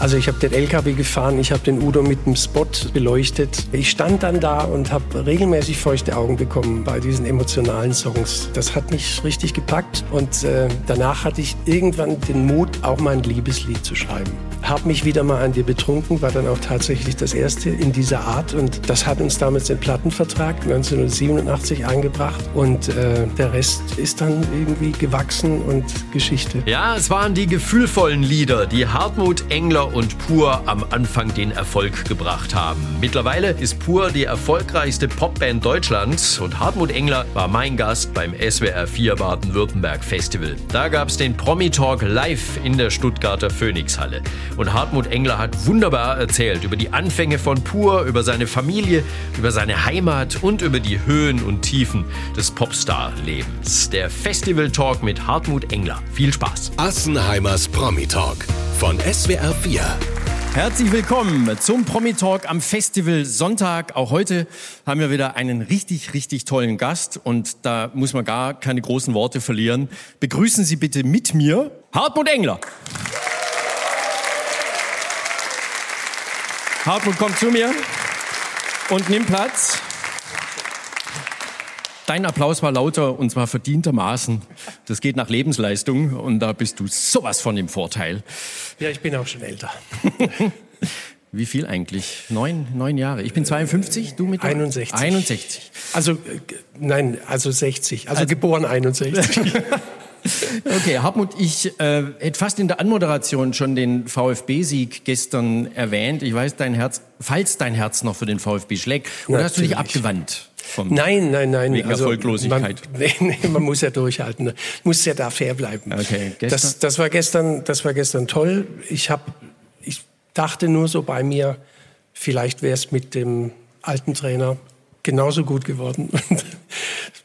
Also ich habe den LKW gefahren, ich habe den Udo mit dem Spot beleuchtet. Ich stand dann da und habe regelmäßig feuchte Augen bekommen bei diesen emotionalen Songs. Das hat mich richtig gepackt und äh, danach hatte ich irgendwann den Mut, auch mal ein Liebeslied zu schreiben. Hab mich wieder mal an dir betrunken, war dann auch tatsächlich das erste in dieser Art und das hat uns damals den Plattenvertrag 1987 eingebracht und äh, der Rest ist dann irgendwie gewachsen und Geschichte. Ja, es waren die gefühlvollen Lieder, die Hartmut Engler und Pur am Anfang den Erfolg gebracht haben. Mittlerweile ist Pur die erfolgreichste Popband Deutschlands und Hartmut Engler war mein Gast beim SWR 4 Baden-Württemberg Festival. Da gab es den Promi Talk live in der Stuttgarter Phoenixhalle. Und Hartmut Engler hat wunderbar erzählt über die Anfänge von Pur, über seine Familie, über seine Heimat und über die Höhen und Tiefen des Popstar-Lebens. Der Festival Talk mit Hartmut Engler. Viel Spaß. Assenheimers Promi Talk von SWR 4. Herzlich willkommen zum Promi Talk am Festival Sonntag. Auch heute haben wir wieder einen richtig, richtig tollen Gast und da muss man gar keine großen Worte verlieren. Begrüßen Sie bitte mit mir Hartmut Engler. Hartmut, komm zu mir und nimm Platz. Dein Applaus war lauter und zwar verdientermaßen. Das geht nach Lebensleistung und da bist du sowas von im Vorteil. Ja, ich bin auch schon älter. Wie viel eigentlich? Neun, neun Jahre. Ich bin 52, du mit 61. 61. Also, äh, nein, also 60. Also, also geboren 61. Okay, Hartmut, ich äh, hätte fast in der Anmoderation schon den VfB-Sieg gestern erwähnt. Ich weiß, dein Herz, falls dein Herz noch für den VfB schlägt, oder Natürlich. hast du dich abgewandt? nein, nein, nein. Wegen also, Erfolglosigkeit. Man, nee, nee, man muss ja durchhalten. Ne? Muss ja da fair bleiben. Okay, gestern? Das, das, war gestern, das war gestern toll. Ich, hab, ich dachte nur so bei mir, vielleicht wäre es mit dem alten Trainer genauso gut geworden.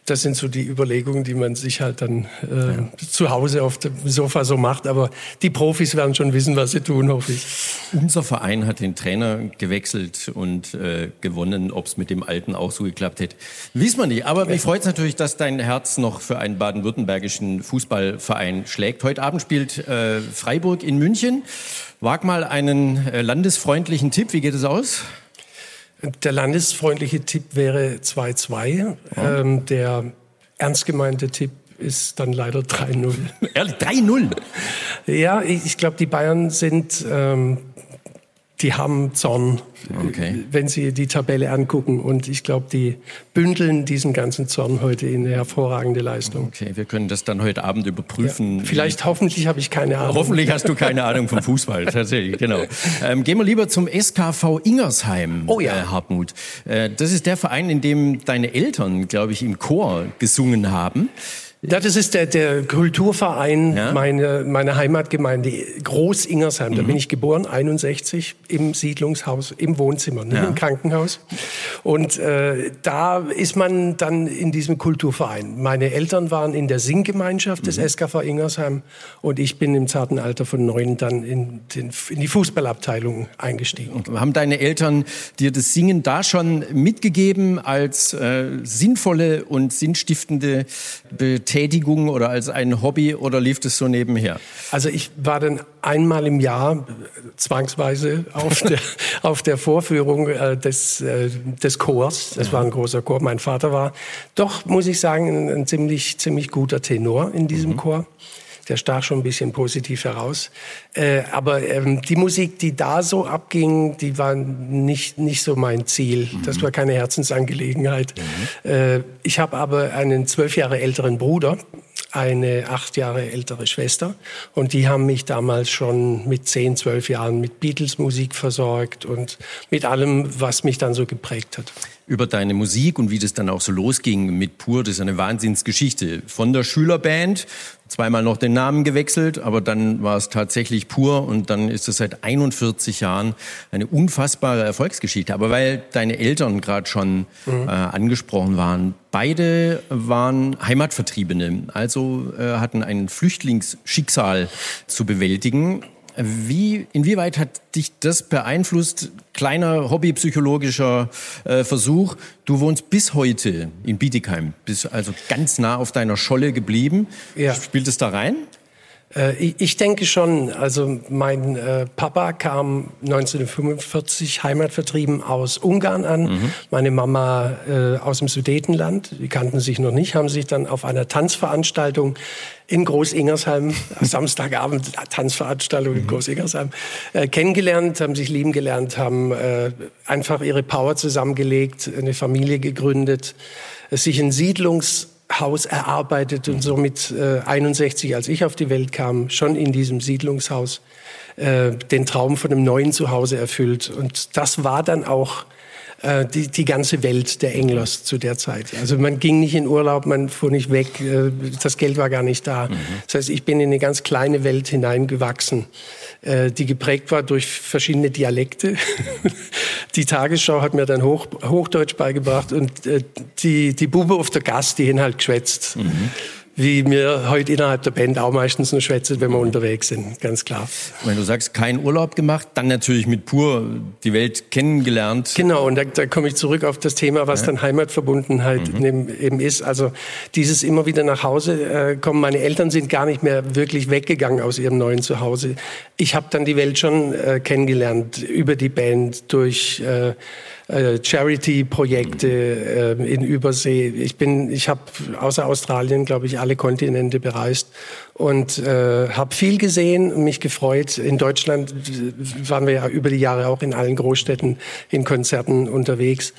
das sind so die Überlegungen, die man sich halt dann äh, ja. zu Hause auf dem Sofa so macht. Aber die Profis werden schon wissen, was sie tun, hoffe ich. Unser Verein hat den Trainer gewechselt und äh, gewonnen. Ob es mit dem Alten auch so geklappt hätte, wissen wir nicht. Aber mich freut es natürlich, dass dein Herz noch für einen baden-württembergischen Fußballverein schlägt. Heute Abend spielt äh, Freiburg in München. Wag mal einen äh, landesfreundlichen Tipp. Wie geht es aus? Der landesfreundliche Tipp wäre 2-2. Ja. Ähm, der ernst gemeinte Tipp ist dann leider 3-0. 3-0? ja, ich, ich glaube, die Bayern sind ähm, die haben Zorn, okay. wenn sie die Tabelle angucken. Und ich glaube, die bündeln diesen ganzen Zorn heute in eine hervorragende Leistung. Okay, wir können das dann heute Abend überprüfen. Ja, vielleicht, hoffentlich habe ich keine Ahnung. Hoffentlich hast du keine Ahnung vom Fußball, tatsächlich, genau. Ähm, gehen wir lieber zum SKV Ingersheim, oh ja. Äh, Hartmut. Äh, das ist der Verein, in dem deine Eltern, glaube ich, im Chor gesungen haben. Ja, das ist der, der Kulturverein ja? meine, meine Heimatgemeinde Groß-Ingersheim. Da mhm. bin ich geboren, 61, im Siedlungshaus, im Wohnzimmer, nicht ja. im Krankenhaus. Und äh, da ist man dann in diesem Kulturverein. Meine Eltern waren in der Singgemeinschaft des mhm. SKV Ingersheim und ich bin im zarten Alter von neun dann in, den, in die Fußballabteilung eingestiegen. Und haben deine Eltern dir das Singen da schon mitgegeben als äh, sinnvolle und sinnstiftende Betätigung? Betätigung oder als ein Hobby oder lief das so nebenher? Also ich war dann einmal im Jahr zwangsweise auf der, auf der Vorführung äh, des, äh, des Chors. Das war ein großer Chor. Mein Vater war doch, muss ich sagen, ein, ein ziemlich, ziemlich guter Tenor in diesem mhm. Chor der stach schon ein bisschen positiv heraus. Äh, aber ähm, die Musik, die da so abging, die war nicht, nicht so mein Ziel. Mhm. Das war keine Herzensangelegenheit. Mhm. Äh, ich habe aber einen zwölf Jahre älteren Bruder, eine acht Jahre ältere Schwester. Und die haben mich damals schon mit zehn, zwölf Jahren mit Beatles-Musik versorgt und mit allem, was mich dann so geprägt hat über deine Musik und wie das dann auch so losging mit Pur. Das ist eine Wahnsinnsgeschichte. Von der Schülerband, zweimal noch den Namen gewechselt, aber dann war es tatsächlich Pur und dann ist es seit 41 Jahren eine unfassbare Erfolgsgeschichte. Aber weil deine Eltern gerade schon mhm. äh, angesprochen waren, beide waren Heimatvertriebene, also äh, hatten ein Flüchtlingsschicksal zu bewältigen. Wie, inwieweit hat dich das beeinflusst? Kleiner hobbypsychologischer äh, Versuch. Du wohnst bis heute in Bietigheim, bist also ganz nah auf deiner Scholle geblieben. Ja. Spielt es da rein? Äh, ich denke schon. Also mein äh, Papa kam 1945 heimatvertrieben aus Ungarn an. Mhm. Meine Mama äh, aus dem Sudetenland. Die kannten sich noch nicht, haben sich dann auf einer Tanzveranstaltung in Groß-Ingersheim, Samstagabend Tanzveranstaltung in mhm. Groß-Ingersheim, äh, kennengelernt, haben sich lieben gelernt, haben äh, einfach ihre Power zusammengelegt, eine Familie gegründet, sich in Siedlungs Haus erarbeitet und somit äh, 61, als ich auf die Welt kam, schon in diesem Siedlungshaus äh, den Traum von einem neuen Zuhause erfüllt. Und das war dann auch äh, die, die ganze Welt der Englers zu der Zeit. Also man ging nicht in Urlaub, man fuhr nicht weg, äh, das Geld war gar nicht da. Mhm. Das heißt, ich bin in eine ganz kleine Welt hineingewachsen, äh, die geprägt war durch verschiedene Dialekte. die Tagesschau hat mir dann Hoch, Hochdeutsch beigebracht und äh, die, die Bube auf der Gast, die haben halt geschwätzt. Mhm wie wir heute innerhalb der Band auch meistens nur schwätzen, wenn wir unterwegs sind, ganz klar. Wenn du sagst, keinen Urlaub gemacht, dann natürlich mit pur die Welt kennengelernt. Genau, und da, da komme ich zurück auf das Thema, was ja. dann Heimatverbundenheit mhm. eben ist. Also dieses immer wieder nach Hause äh, kommen. Meine Eltern sind gar nicht mehr wirklich weggegangen aus ihrem neuen Zuhause. Ich habe dann die Welt schon äh, kennengelernt über die Band, durch äh, äh, Charity-Projekte äh, in Übersee. Ich bin, ich habe außer Australien, glaube ich, alle Kontinente bereist und äh, habe viel gesehen mich gefreut. In Deutschland waren wir ja über die Jahre auch in allen Großstädten in Konzerten unterwegs.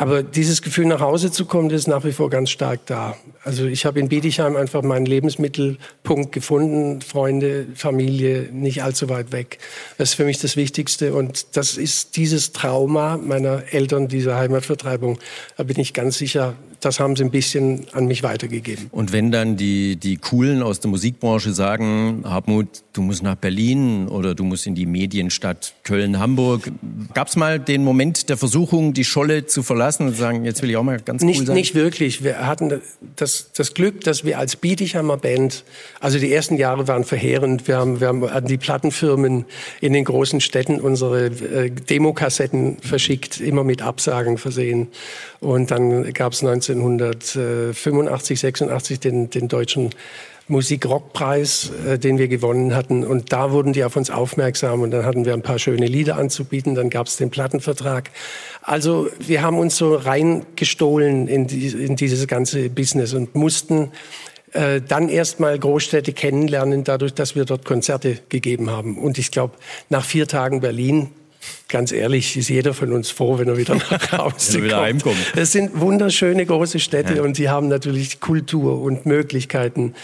Aber dieses Gefühl, nach Hause zu kommen, das ist nach wie vor ganz stark da. Also ich habe in Bietigheim einfach meinen Lebensmittelpunkt gefunden, Freunde, Familie, nicht allzu weit weg. Das ist für mich das Wichtigste. Und das ist dieses Trauma meiner Eltern, dieser Heimatvertreibung. Da bin ich ganz sicher, das haben sie ein bisschen an mich weitergegeben. Und wenn dann die, die Coolen aus der Musikbranche sagen, Hartmut, du musst nach Berlin oder du musst in die Medienstadt Köln-Hamburg, gab es mal den Moment der Versuchung, die Scholle zu verlassen und zu sagen, jetzt will ich auch mal ganz nicht, cool sein? Nicht wirklich. Wir hatten das, das Glück, dass wir als Bietigheimer Band, also die ersten Jahre waren verheerend. Wir haben, wir haben an die Plattenfirmen in den großen Städten unsere äh, Demokassetten verschickt, immer mit Absagen versehen. Und dann gab es 1985, 86 den, den deutschen Musik-Rock-Preis, äh, den wir gewonnen hatten. Und da wurden die auf uns aufmerksam und dann hatten wir ein paar schöne Lieder anzubieten. Dann gab es den Plattenvertrag. Also wir haben uns so reingestohlen in, die, in dieses ganze Business und mussten äh, dann erstmal Großstädte kennenlernen, dadurch, dass wir dort Konzerte gegeben haben. Und ich glaube, nach vier Tagen Berlin ganz ehrlich, ist jeder von uns froh, wenn er wieder nach Hause kommt. wieder heimkommt. Es sind wunderschöne große Städte ja. und die haben natürlich Kultur und Möglichkeiten.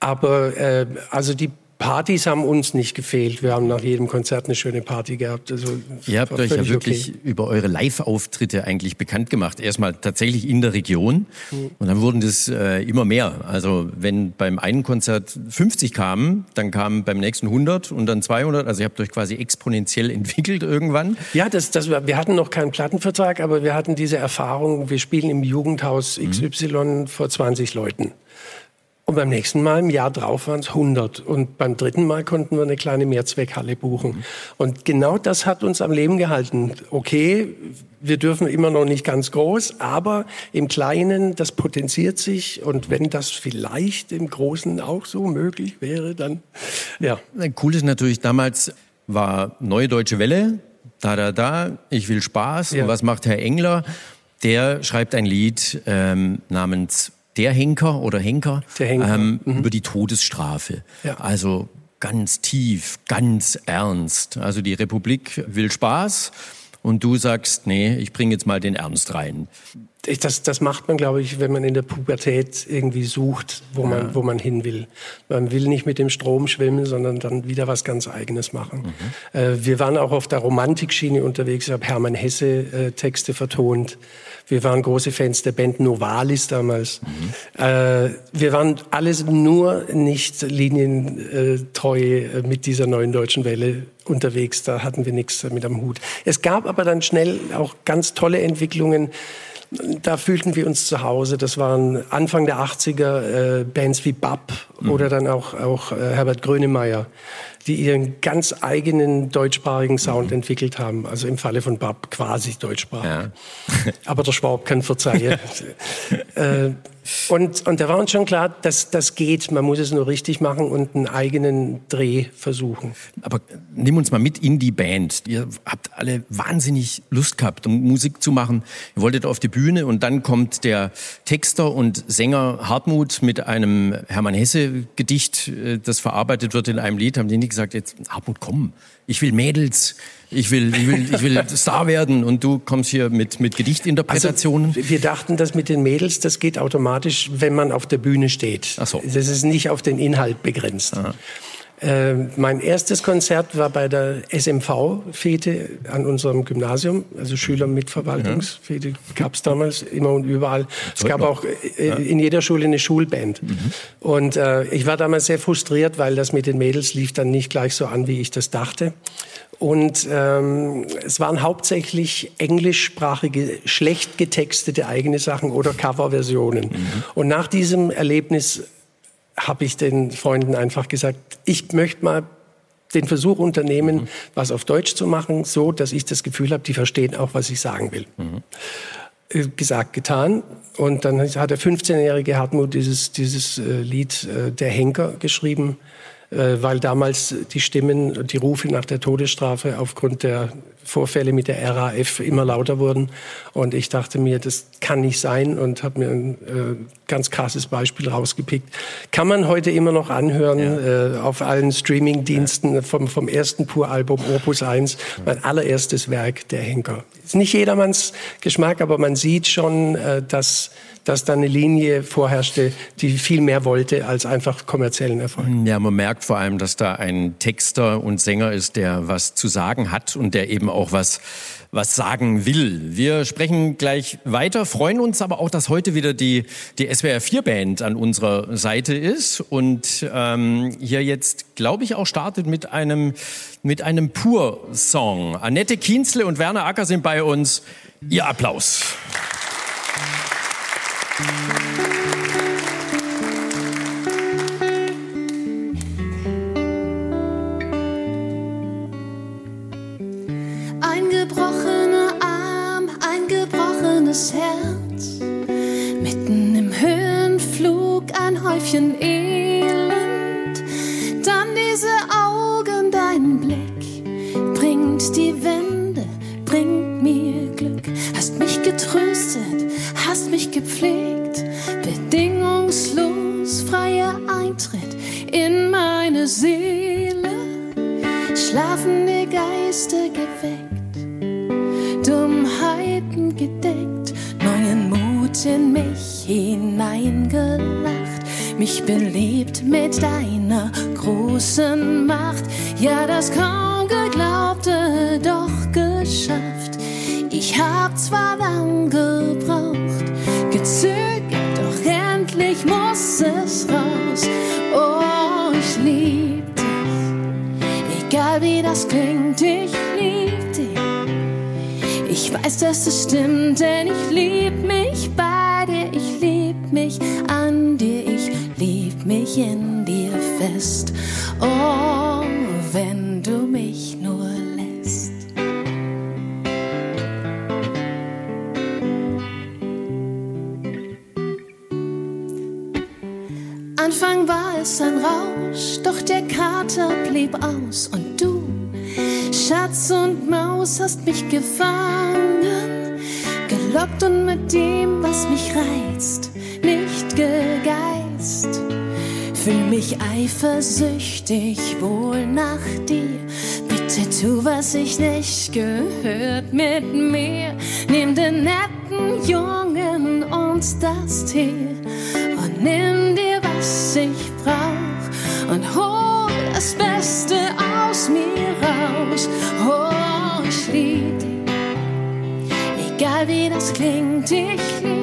Aber äh, also die Partys haben uns nicht gefehlt. Wir haben nach jedem Konzert eine schöne Party gehabt. Also, Ihr habt euch ja wirklich okay. über eure Live-Auftritte eigentlich bekannt gemacht. Erstmal tatsächlich in der Region mhm. und dann wurden das äh, immer mehr. Also wenn beim einen Konzert 50 kamen, dann kamen beim nächsten 100 und dann 200. Also ihr habt euch quasi exponentiell entwickelt irgendwann. Ja, das, das, wir hatten noch keinen Plattenvertrag, aber wir hatten diese Erfahrung, wir spielen im Jugendhaus XY mhm. vor 20 Leuten. Und beim nächsten Mal, im Jahr drauf, waren es 100. Und beim dritten Mal konnten wir eine kleine Mehrzweckhalle buchen. Mhm. Und genau das hat uns am Leben gehalten. Okay, wir dürfen immer noch nicht ganz groß, aber im Kleinen, das potenziert sich. Und wenn das vielleicht im Großen auch so möglich wäre, dann, ja. Cool ist natürlich, damals war Neue Deutsche Welle, da, da, da, ich will Spaß. Ja. Und was macht Herr Engler? Der schreibt ein Lied ähm, namens der Henker oder Henker, Henker. Ähm, mhm. über die Todesstrafe. Ja. Also ganz tief, ganz ernst. Also die Republik will Spaß und du sagst, nee, ich bringe jetzt mal den Ernst rein. Das, das macht man, glaube ich, wenn man in der Pubertät irgendwie sucht, wo, ja. man, wo man hin will. Man will nicht mit dem Strom schwimmen, sondern dann wieder was ganz Eigenes machen. Mhm. Äh, wir waren auch auf der Romantikschiene unterwegs. Ich habe Hermann Hesse äh, Texte vertont. Wir waren große Fans der Band Novalis damals. Mhm. Äh, wir waren alles nur nicht linientreu äh, mit dieser neuen deutschen Welle unterwegs. Da hatten wir nichts mit am Hut. Es gab aber dann schnell auch ganz tolle Entwicklungen. Da fühlten wir uns zu Hause. Das waren Anfang der 80er äh, Bands wie Bab mhm. oder dann auch, auch äh, Herbert Grönemeyer die ihren ganz eigenen deutschsprachigen Sound mhm. entwickelt haben. Also im Falle von Bab quasi deutschsprachig. Ja. Aber der Schwab kann verzeihen. äh, und, und da war uns schon klar, dass das geht. Man muss es nur richtig machen und einen eigenen Dreh versuchen. Aber nimm uns mal mit in die Band. Ihr habt alle wahnsinnig Lust gehabt, um Musik zu machen. Ihr wolltet auf die Bühne und dann kommt der Texter und Sänger Hartmut mit einem Hermann Hesse Gedicht, äh, das verarbeitet wird in einem Lied. Haben die nicht gesagt, jetzt Hartmut, komm, ich will Mädels, ich will, ich will, ich will Star werden und du kommst hier mit, mit Gedichtinterpretationen. Also, wir dachten, dass mit den Mädels, das geht automatisch, wenn man auf der Bühne steht. Ach so. Das ist nicht auf den Inhalt begrenzt. Aha. Äh, mein erstes Konzert war bei der SMV-Fete an unserem Gymnasium, also Schülermitverwaltungsfete gab es damals immer und überall. Es gab auch äh, in jeder Schule eine Schulband. Mhm. Und äh, ich war damals sehr frustriert, weil das mit den Mädels lief dann nicht gleich so an, wie ich das dachte. Und ähm, es waren hauptsächlich englischsprachige, schlecht getextete eigene Sachen oder Coverversionen. Mhm. Und nach diesem Erlebnis habe ich den Freunden einfach gesagt, ich möchte mal den Versuch unternehmen, mhm. was auf Deutsch zu machen, so dass ich das Gefühl habe, die verstehen auch, was ich sagen will. Mhm. Äh, gesagt, getan. Und dann hat der 15-jährige Hartmut dieses, dieses äh, Lied äh, Der Henker geschrieben weil damals die Stimmen, die Rufe nach der Todesstrafe aufgrund der Vorfälle mit der RAF immer lauter wurden. Und ich dachte mir, das kann nicht sein und habe mir ein äh, ganz krasses Beispiel rausgepickt. Kann man heute immer noch anhören ja. äh, auf allen Streaming-Diensten ja. vom, vom ersten Pur-Album Opus 1, mein allererstes Werk, Der Henker. Ist nicht jedermanns Geschmack, aber man sieht schon, äh, dass dass da eine Linie vorherrschte, die viel mehr wollte als einfach kommerziellen Erfolg. Ja, man merkt vor allem, dass da ein Texter und Sänger ist, der was zu sagen hat und der eben auch was was sagen will. Wir sprechen gleich weiter, freuen uns aber auch, dass heute wieder die, die SWR 4 Band an unserer Seite ist und ähm, hier jetzt, glaube ich, auch startet mit einem, mit einem Pur-Song. Annette Kienzle und Werner Acker sind bei uns. Ihr Applaus. Ein Häufchen Elend, dann diese Augen, dein Blick bringt die Wende, bringt mir Glück, hast mich getröstet hast mich gepflegt, bedingungslos freier Eintritt in meine Seele, schlafende Geister geweckt, Dummheiten gedeckt, neuen Mut in mich hineingelacht, mich belebt mit deiner großen Macht, ja das kaum geglaubte, doch geschafft. Ich hab zwar lang gebraucht, gezögert, doch endlich muss es raus. Oh, ich lieb dich, egal wie das klingt, ich lieb dich. Ich weiß, dass es stimmt, denn ich lieb mich in dir fest. Oh, wenn du mich nur Anfang war es ein Rausch, doch der Kater blieb aus. Und du, Schatz und Maus, hast mich gefangen, gelockt und mit dem, was mich reizt, Fühl mich eifersüchtig wohl nach dir. Bitte tu, was ich nicht gehört mit mir. Nimm den netten Jungen und das Tier und nimm dir was ich brauch und hol das Beste aus mir raus. Oh, ich lieb dich, egal wie das klingt, ich lieb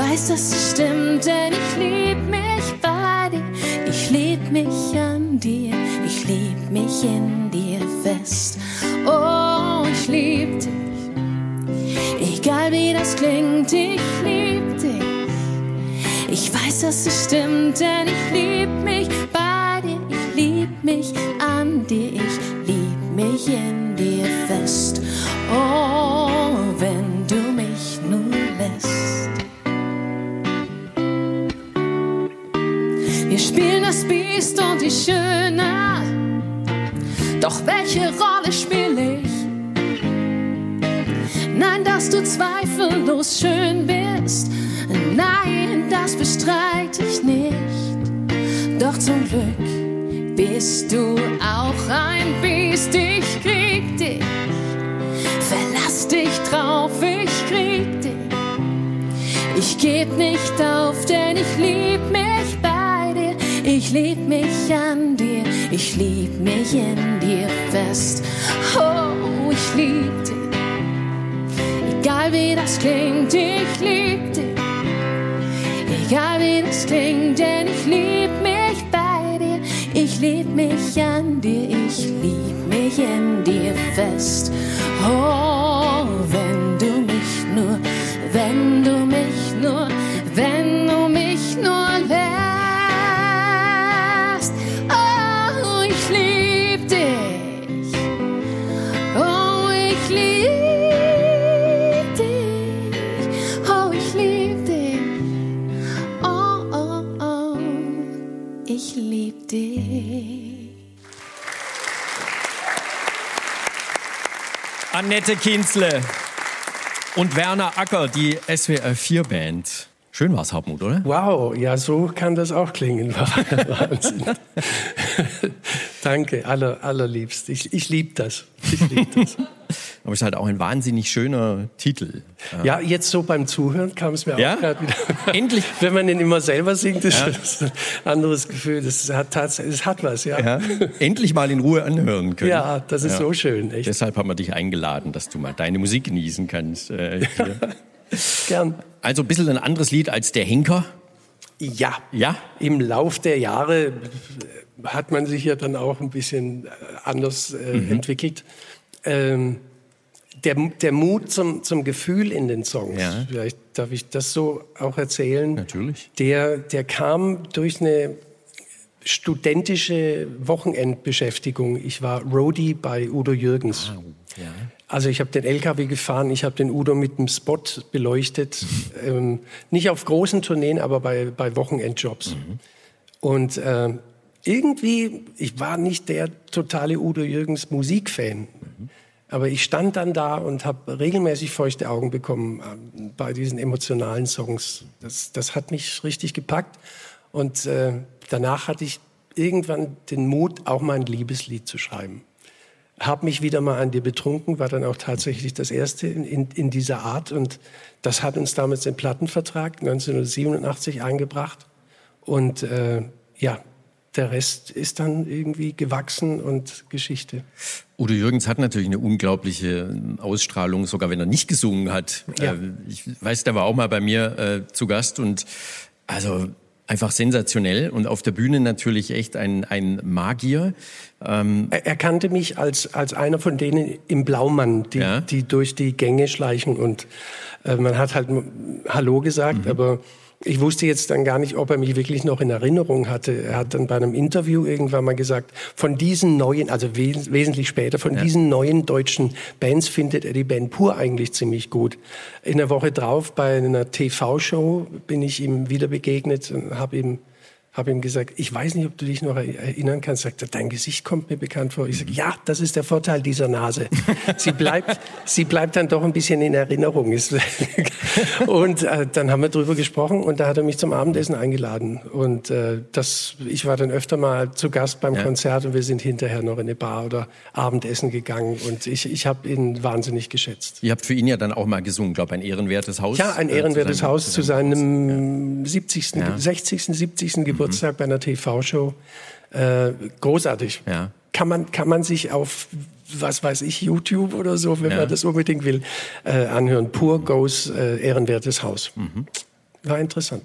weiß, dass es stimmt, denn ich lieb mich bei dir. Ich lieb mich an dir, ich lieb mich in dir fest. Oh, ich lieb dich, egal wie das klingt, ich lieb dich. Ich weiß, dass es stimmt, denn ich lieb mich bei dir. Ich lieb mich an dir, ich lieb mich in dir fest. Oh, das Biest und die Schöne, doch welche Rolle spiele ich? Nein, dass du zweifellos schön bist, nein, das bestreite ich nicht. Doch zum Glück bist du auch ein Biest, ich krieg dich. Verlass dich drauf, ich krieg dich. Ich geb nicht auf, denn ich lieb mich. Ich lieb mich an dir, ich lieb mich in dir fest. Oh, ich lieb dich. Egal wie das klingt, ich lieb dich. Egal wie das klingt, denn ich lieb mich bei dir. Ich lieb mich an dir, ich lieb mich in dir fest. Oh, Annette Kinzle und Werner Acker, die SWR 4 Band. Schön war's, Hartmut, oder? Wow, ja, so kann das auch klingen. Wahnsinn. Danke, aller, allerliebst. Ich, ich liebe das. Ich lieb das. Aber es ist halt auch ein wahnsinnig schöner Titel. Ja, jetzt so beim Zuhören kam es mir Ja? auch gerade wieder. Endlich. Wenn man den immer selber singt, ist das ein anderes Gefühl. Das hat tatsächlich, es hat was, ja. Ja, endlich mal in Ruhe anhören können. Ja, das ist so schön, echt. Deshalb haben wir dich eingeladen, dass du mal deine Musik genießen kannst. Äh. Gern. Also ein bisschen ein anderes Lied als der Henker. Ja. Ja? Im Lauf der Jahre äh, hat man sich ja dann auch ein bisschen äh, anders äh, Mhm. entwickelt. Ähm, der, der Mut zum, zum Gefühl in den Songs, Ja. vielleicht darf ich das so auch erzählen. Natürlich. Der, der kam durch eine studentische Wochenendbeschäftigung. Ich war Roadie bei Udo Jürgens. Ja. Also ich habe den LKW gefahren, ich habe den Udo mit einem Spot beleuchtet. ähm, nicht auf großen Tourneen, aber bei, bei Wochenendjobs. Und äh, irgendwie, ich war nicht der totale Udo Jürgens Musikfan. Aber ich stand dann da und habe regelmäßig feuchte Augen bekommen äh, bei diesen emotionalen Songs. Das, das hat mich richtig gepackt. Und äh, danach hatte ich irgendwann den Mut, auch mal ein Liebeslied zu schreiben habe mich wieder mal an dir betrunken, war dann auch tatsächlich das erste in, in, in dieser Art. Und das hat uns damals den Plattenvertrag 1987 eingebracht. Und äh, ja, der Rest ist dann irgendwie gewachsen und Geschichte. Udo Jürgens hat natürlich eine unglaubliche Ausstrahlung, sogar wenn er nicht gesungen hat. Ja. Äh, Ich weiß, der war auch mal bei mir äh, zu Gast und also einfach sensationell und auf der Bühne natürlich echt ein, ein Magier. Er, er kannte mich als, als einer von denen im Blaumann, die, Ja. die durch die Gänge schleichen. Und äh, man hat halt Hallo gesagt, aber ich wusste jetzt dann gar nicht, ob er mich wirklich noch in Erinnerung hatte. Er hat dann bei einem Interview irgendwann mal gesagt, von diesen neuen, also wes wesentlich später, von diesen neuen deutschen Bands findet er die Band Pur eigentlich ziemlich gut. In der Woche drauf bei einer TV-Show bin ich ihm wieder begegnet und habe ihm habe ihm gesagt, ich weiß nicht, ob du dich noch erinnern kannst. Sagt er, dein Gesicht kommt mir bekannt vor. Ich sage, ja, das ist der Vorteil dieser Nase. Sie bleibt, sie bleibt dann doch ein bisschen in Erinnerung. Und äh, dann haben wir drüber gesprochen und da hat er mich zum Abendessen eingeladen. Und äh, das, ich war dann öfter mal zu Gast beim Konzert und wir sind hinterher noch in eine Bar oder Abendessen gegangen. Und ich, ich habe ihn wahnsinnig geschätzt. Ihr habt für ihn ja dann auch mal gesungen, glaube ein ehrenwertes Haus. Ja, ein äh, zu ehrenwertes seinem- Haus zu seinem 70., Ja. Mhm. 60., 70. Geburtstag bei einer TV-Show. Äh, großartig. Ja. Kann, man, kann man sich auf, was weiß ich, YouTube oder so, wenn Ja. man das unbedingt will, äh, anhören. Pur Goes äh, ehrenwertes Haus. Mhm. War interessant.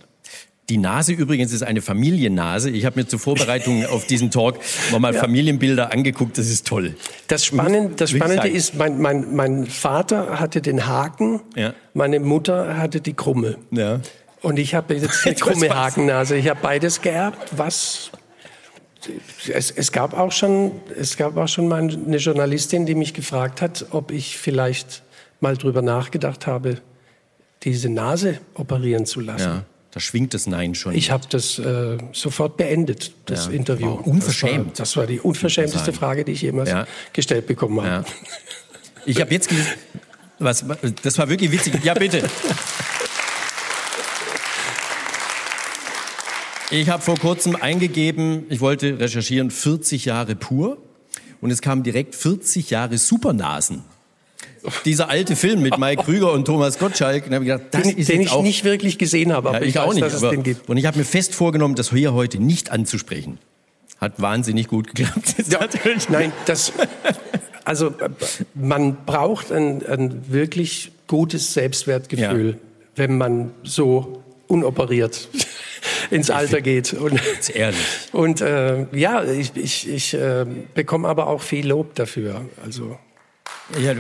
Die Nase übrigens ist eine Familiennase. Ich habe mir zur Vorbereitung auf diesen Talk nochmal Familienbilder angeguckt. Das ist toll. Das, Spannend, das Spannende ist, mein, mein, mein Vater hatte den Haken, Ja. meine Mutter hatte die Krumme. Ja. Und ich habe jetzt eine krumme. Hakennase. Ich habe beides geerbt, was es, es, gab auch schon, es gab auch schon mal eine Journalistin, die mich gefragt hat, ob ich vielleicht mal drüber nachgedacht habe, diese Nase operieren zu lassen. Ja, da schwingt das Nein schon. Ich habe das äh, sofort beendet, das ja. Interview. Oh, unverschämt. Das war, das war, die unverschämteste Frage, die ich jemals ja. gestellt bekommen habe. Ich habe jetzt was, das war wirklich witzig. Ja, bitte. Ich habe vor kurzem eingegeben, ich wollte recherchieren, 40 Jahre pur. Und es kam direkt 40 Jahre Supernasen. Dieser alte Film mit Mike Krüger und Thomas Gottschalk. Ich gedacht, das den, ist den ich auch, nicht wirklich gesehen habe, aber ja, ich, ich, auch weiß, nicht. Dass aber, es den gibt. Und ich habe mir fest vorgenommen, das hier heute nicht anzusprechen. Hat wahnsinnig gut geklappt. Ja, nein, das, also man braucht ein, ein wirklich gutes Selbstwertgefühl, ja. wenn man so unoperiert ins Alter geht. Und, ehrlich. Und äh, ja, ich, ich, ich äh, bekomme aber auch viel Lob dafür. Also. Ja,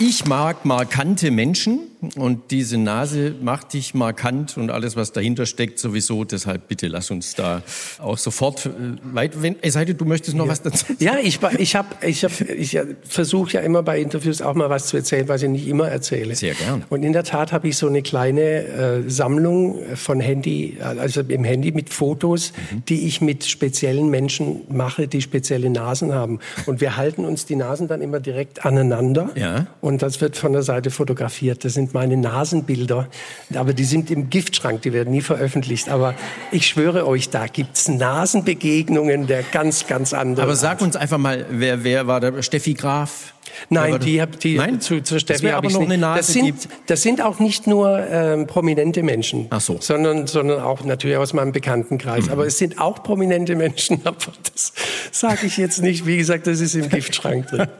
Ich mag markante Menschen und diese Nase macht dich markant und alles, was dahinter steckt, sowieso. Deshalb bitte lass uns da auch sofort äh, weit. Wenn, es sei denn, du möchtest noch ja. was dazu sagen. Ja, ich, ich, hab, ich, hab, ich versuche ja immer bei Interviews auch mal was zu erzählen, was ich nicht immer erzähle. Sehr gern. Und in der Tat habe ich so eine kleine äh, Sammlung von Handy, also im Handy mit Fotos, mhm. die ich mit speziellen Menschen mache, die spezielle Nasen haben. Und wir halten uns die Nasen dann immer direkt aneinander. Ja und das wird von der Seite fotografiert. Das sind meine Nasenbilder, aber die sind im Giftschrank, die werden nie veröffentlicht. Aber ich schwöre euch, da gibt's Nasenbegegnungen der ganz, ganz anderen. Aber sag uns einfach mal, wer, wer war da? Steffi Graf? Nein, die, die Nein? Zu, zu Steffi habe ich noch eine Nase das sind, das sind auch nicht nur ähm, prominente Menschen, Ach so. sondern, sondern auch natürlich aus meinem Bekanntenkreis. Mhm. Aber es sind auch prominente Menschen, aber das sage ich jetzt nicht. Wie gesagt, das ist im Giftschrank drin.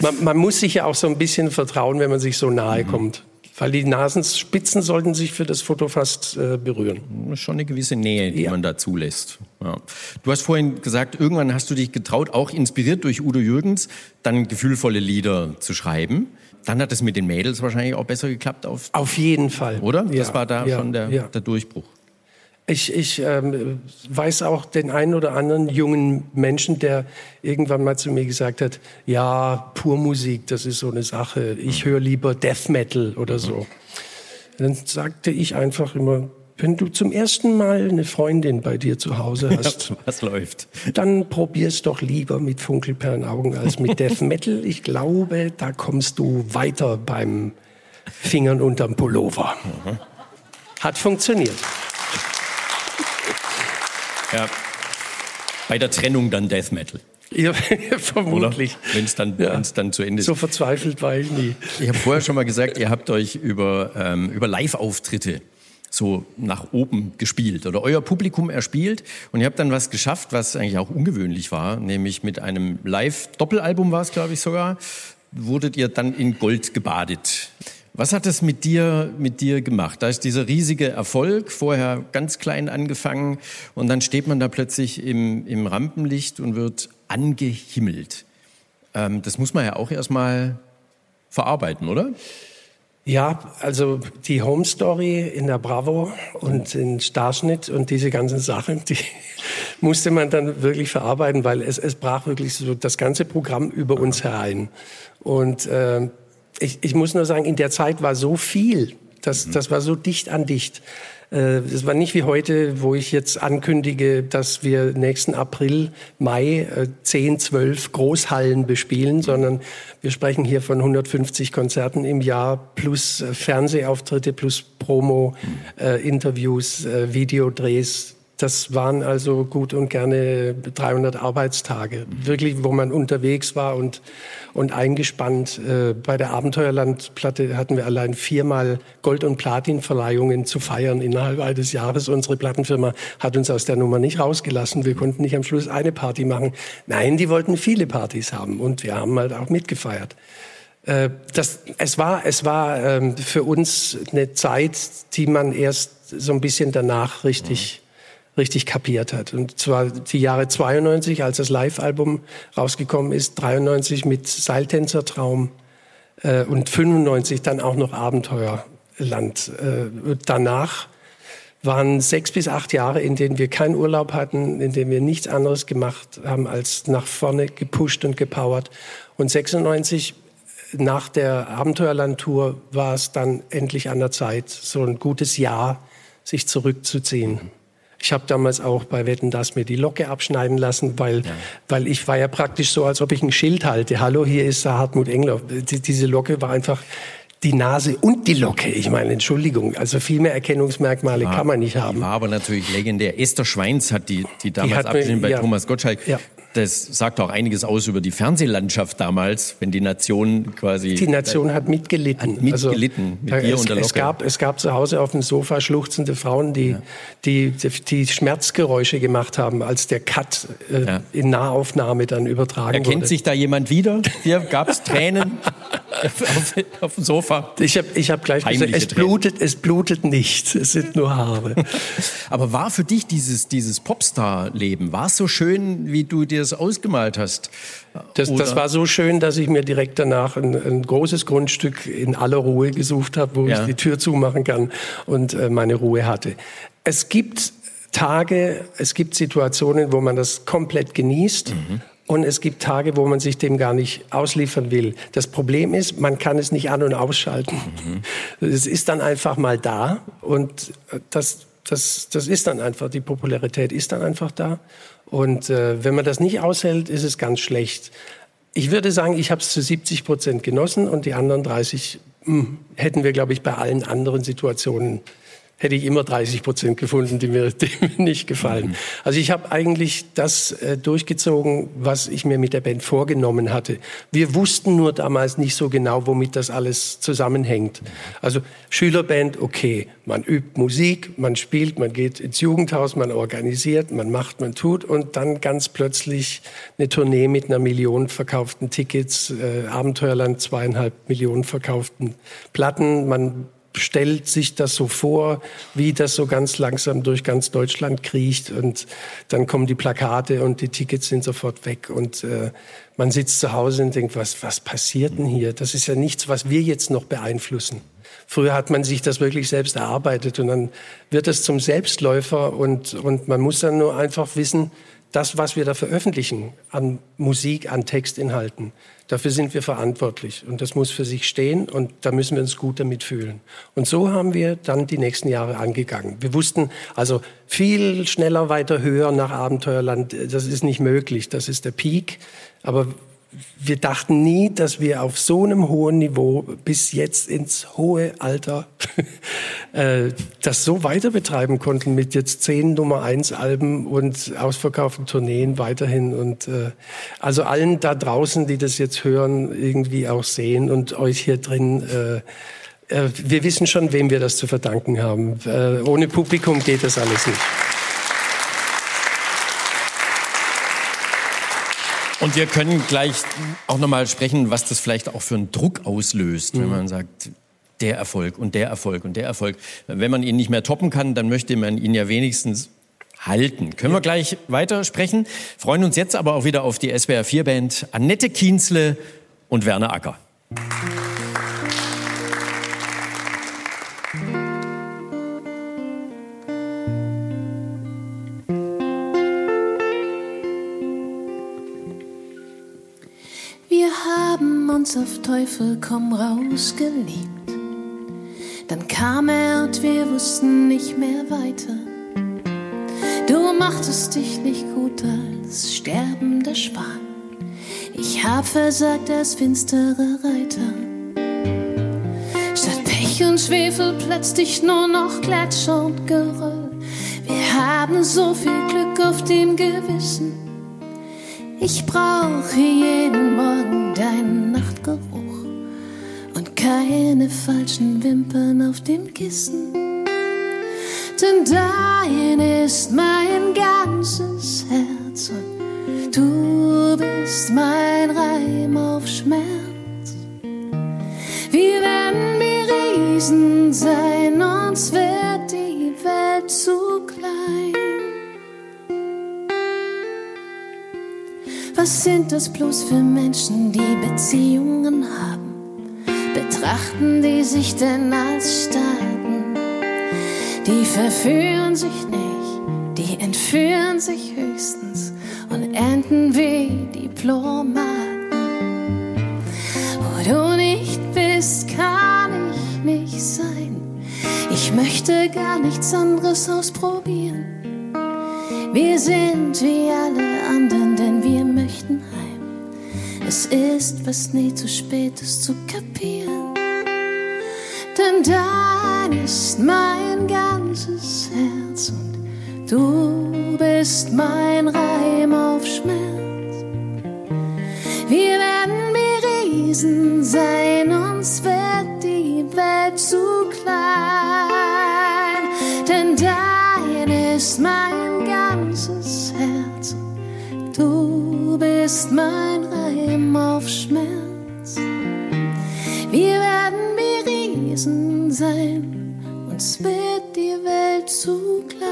Man, man, muss sich ja auch so ein bisschen vertrauen, wenn man sich so nahe mhm. kommt. Weil die Nasenspitzen sollten sich für das Foto fast äh, berühren. Schon eine gewisse Nähe, die ja. man da zulässt. Ja. Du hast vorhin gesagt, irgendwann hast du dich getraut, auch inspiriert durch Udo Jürgens, dann gefühlvolle Lieder zu schreiben. Dann hat es mit den Mädels wahrscheinlich auch besser geklappt. Auf, auf jeden Fall. Oder? Ja. Das war da schon der, der Durchbruch. Ich, ich ähm, weiß auch den einen oder anderen jungen Menschen, der irgendwann mal zu mir gesagt hat, ja, Purmusik, das ist so eine Sache. Ich höre lieber Death Metal oder so. Dann sagte ich einfach immer, wenn du zum ersten Mal eine Freundin bei dir zu Hause hast, ja, was läuft? Dann probier's doch lieber mit Funkelperlenaugen als mit Death Metal. Ich glaube, da kommst du weiter beim Fingern unterm Pullover. Mhm. Hat funktioniert. Ja. Bei der Trennung dann Death Metal. Ja, vermutlich. Wenn es dann, ja. dann zu Ende ist. So verzweifelt war ich nie. Ich habe vorher schon mal gesagt, ihr habt euch über, ähm, über Live-Auftritte so nach oben gespielt oder euer Publikum erspielt und ihr habt dann was geschafft, was eigentlich auch ungewöhnlich war, nämlich mit einem Live-Doppelalbum war es, glaube ich sogar, wurdet ihr dann in Gold gebadet. Was hat es mit dir, mit dir gemacht? Da ist dieser riesige Erfolg, vorher ganz klein angefangen und dann steht man da plötzlich im, im Rampenlicht und wird angehimmelt. Ähm, das muss man ja auch erstmal verarbeiten, oder? Ja, also die Home Story in der Bravo und in Starschnitt und diese ganzen Sachen, die musste man dann wirklich verarbeiten, weil es, es brach wirklich so das ganze Programm über uns herein. Und äh, ich, ich muss nur sagen, in der Zeit war so viel, das, mhm. das war so dicht an dicht. Äh, es war nicht wie heute, wo ich jetzt ankündige, dass wir nächsten April, Mai 10, äh, 12 Großhallen bespielen, sondern wir sprechen hier von 150 Konzerten im Jahr plus äh, Fernsehauftritte plus Promo, mhm. Interviews, Videodrehs, das waren also gut und gerne 300 Arbeitstage, wirklich, wo man unterwegs war und, und eingespannt. Äh, bei der Abenteuerlandplatte hatten wir allein viermal Gold- und Platinverleihungen zu feiern innerhalb eines Jahres. Unsere Plattenfirma hat uns aus der Nummer nicht rausgelassen. Wir konnten nicht am Schluss eine Party machen. Nein, die wollten viele Partys haben und wir haben halt auch mitgefeiert. Äh, das, es war, es war ähm, für uns eine Zeit, die man erst so ein bisschen danach richtig richtig kapiert hat. Und zwar die Jahre 92, als das Live-Album rausgekommen ist, 93 mit Seiltänzertraum äh, und 95 dann auch noch Abenteuerland. Äh, danach waren sechs bis acht Jahre, in denen wir keinen Urlaub hatten, in denen wir nichts anderes gemacht haben, als nach vorne gepusht und gepowert. Und 96 nach der Abenteuerlandtour war es dann endlich an der Zeit, so ein gutes Jahr sich zurückzuziehen. Ich habe damals auch bei Wetten das mir die Locke abschneiden lassen, weil, ja. weil ich war ja praktisch so, als ob ich ein Schild halte. Hallo, hier ist Hartmut Engler. Die, diese Locke war einfach die Nase und die Locke. Ich meine, Entschuldigung, also viel mehr Erkennungsmerkmale war, kann man nicht haben. War aber natürlich legendär. Esther Schweins hat die, die damals abgeschnitten bei ja. Thomas Gottschalk. Ja. Das sagt auch einiges aus über die Fernsehlandschaft damals, wenn die Nation quasi. Die Nation hat mitgelitten. Hat mitgelitten also, mit dir es. Es gab, es gab zu Hause auf dem Sofa schluchzende Frauen, die, ja. die, die, Schmerzgeräusche gemacht haben, als der Cut äh, ja. in Nahaufnahme dann übertragen Erkennt wurde. sich da jemand wieder? Hier gab es Tränen auf, auf, dem Sofa. Ich habe ich hab gleich Heimliche gesagt, es blutet, es blutet nicht, es sind nur Haare. Aber war für dich dieses, dieses Popstar-Leben, war es so schön, wie du dir das ausgemalt hast? Das, das, war so schön, dass ich mir direkt danach ein, ein großes Grundstück in aller Ruhe gesucht habe, wo ja. ich die Tür zumachen kann und äh, meine Ruhe hatte. Es gibt Tage, es gibt Situationen, wo man das komplett genießt. Mhm. Und es gibt Tage, wo man sich dem gar nicht ausliefern will. Das Problem ist, man kann es nicht an- und ausschalten. Mhm. Es ist dann einfach mal da und das, das, das ist dann einfach, die Popularität ist dann einfach da. Und äh, wenn man das nicht aushält, ist es ganz schlecht. Ich würde sagen, ich habe es zu 70 Prozent genossen und die anderen 30 mh, hm, hätten wir, glaube ich, bei allen anderen Situationen hätte ich immer 30 Prozent gefunden, die mir, die mir nicht gefallen. Mhm. Also ich habe eigentlich das äh, durchgezogen, was ich mir mit der Band vorgenommen hatte. Wir wussten nur damals nicht so genau, womit das alles zusammenhängt. Also Schülerband, okay, man übt Musik, man spielt, man geht ins Jugendhaus, man organisiert, man macht, man tut und dann ganz plötzlich eine Tournee mit einer Million verkauften Tickets, äh, Abenteuerland zweieinhalb Millionen verkauften Platten, man stellt sich das so vor, wie das so ganz langsam durch ganz Deutschland kriecht und dann kommen die Plakate und die Tickets sind sofort weg und äh, man sitzt zu Hause und denkt, was, was passiert denn hier? Das ist ja nichts, was wir jetzt noch beeinflussen. Früher hat man sich das wirklich selbst erarbeitet und dann wird es zum Selbstläufer und, und man muss dann nur einfach wissen, das, was wir da veröffentlichen an Musik, an Textinhalten, dafür sind wir verantwortlich. Und das muss für sich stehen und da müssen wir uns gut damit fühlen. Und so haben wir dann die nächsten Jahre angegangen. Wir wussten also viel schneller, weiter, höher nach Abenteuerland, das ist nicht möglich, das ist der Peak. Aber wir dachten nie, dass wir auf so einem hohen Niveau bis jetzt ins hohe Alter äh, das so weiter betreiben konnten mit jetzt zehn Nummer eins Alben und ausverkauften Tourneen weiterhin und äh, also allen da draußen, die das jetzt hören, irgendwie auch sehen und euch hier drin. Äh, äh wir wissen schon, wem wir das zu verdanken haben. Äh, ohne Publikum geht das alles nicht. Und wir können gleich auch nochmal sprechen, was das vielleicht auch für einen Druck auslöst, mhm. wenn man sagt, der Erfolg und der Erfolg und der Erfolg. Wenn man ihn nicht mehr toppen kann, dann möchte man ihn ja wenigstens halten. Können wir gleich weiter sprechen? Freuen uns jetzt aber auch wieder auf die SWR 4 Band Annette Kienzle und Werner Acker. Uns auf Teufel komm raus geliebt. Dann kam er und wir wussten nicht mehr weiter. Du machtest dich nicht gut als sterbender Schwan. Ich hab versagt als finstere Reiter. Statt Pech und Schwefel plötzlich nur noch Gletscher und Geröll. Wir haben so viel Glück auf dem Gewissen. Ich brauche jeden Morgen deinen keine falschen Wimpern auf dem Kissen. Denn dein ist mein ganzes Herz und du bist mein Reim auf Schmerz. Wie wenn wir Riesen sein, uns wird die Welt zu klein. Was sind das bloß für Menschen, die Beziehungen haben? Betrachten die sich denn als Staaten? Die verführen sich nicht, die entführen sich höchstens und enden wie Diplomaten. Wo du nicht bist, kann ich nicht sein. Ich möchte gar nichts anderes ausprobieren. Wir sind wie alle anderen, denn wir möchten heim. Es ist, was nie zu spät ist zu kapieren. Denn dein ist mein ganzes Herz und du bist mein Reim auf Schmerz. Wir werden wie Riesen sein, uns wird die Welt zu klein. Denn dein ist mein ganzes Herz und du bist mein Reim auf Schmerz. Sein, uns wird die Welt zu klein.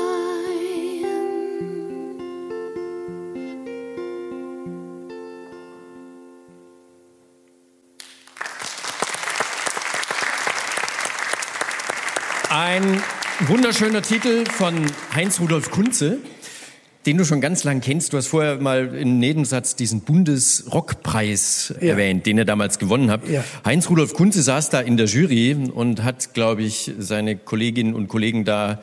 Ein wunderschöner Titel von Heinz Rudolf Kunze den du schon ganz lang kennst. Du hast vorher mal im Nebensatz diesen Bundesrockpreis ja. erwähnt, den er damals gewonnen hat. Ja. Heinz Rudolf Kunze saß da in der Jury und hat, glaube ich, seine Kolleginnen und Kollegen da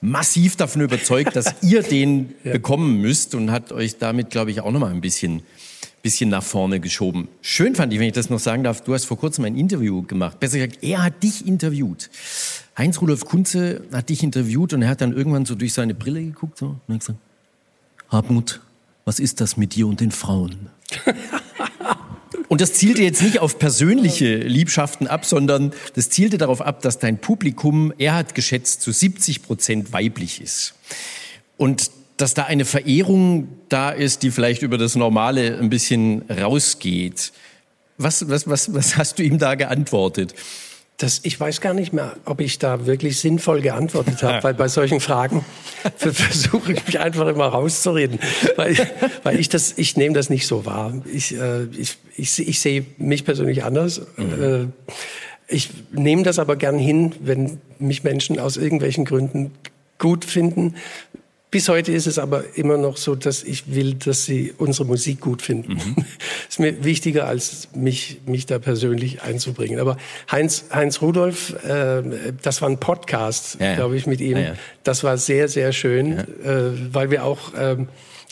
massiv davon überzeugt, dass ihr den ja. bekommen müsst und hat euch damit, glaube ich, auch noch mal ein bisschen bisschen nach vorne geschoben. Schön fand ich, wenn ich das noch sagen darf, du hast vor kurzem ein Interview gemacht. Besser gesagt, er hat dich interviewt. Heinz Rudolf Kunze hat dich interviewt und er hat dann irgendwann so durch seine Brille geguckt so, und hat gesagt, Hartmut, was ist das mit dir und den Frauen? Und das zielte jetzt nicht auf persönliche Liebschaften ab, sondern das zielte darauf ab, dass dein Publikum, er hat geschätzt, zu 70 Prozent weiblich ist. Und dass da eine Verehrung da ist, die vielleicht über das Normale ein bisschen rausgeht. Was, was, was, was hast du ihm da geantwortet? Das, ich weiß gar nicht mehr, ob ich da wirklich sinnvoll geantwortet habe, weil bei solchen Fragen versuche ich mich einfach immer rauszureden, weil, weil ich das, ich nehme das nicht so wahr. Ich, äh, ich, ich, ich sehe mich persönlich anders. Mhm. Äh, ich nehme das aber gern hin, wenn mich Menschen aus irgendwelchen Gründen gut finden, bis heute ist es aber immer noch so, dass ich will, dass sie unsere Musik gut finden. Mhm. ist mir wichtiger, als mich, mich da persönlich einzubringen. Aber Heinz, Heinz Rudolf, äh, das war ein Podcast, ja, ja. glaube ich, mit ihm. Ja, das war sehr, sehr schön, äh, weil wir auch äh,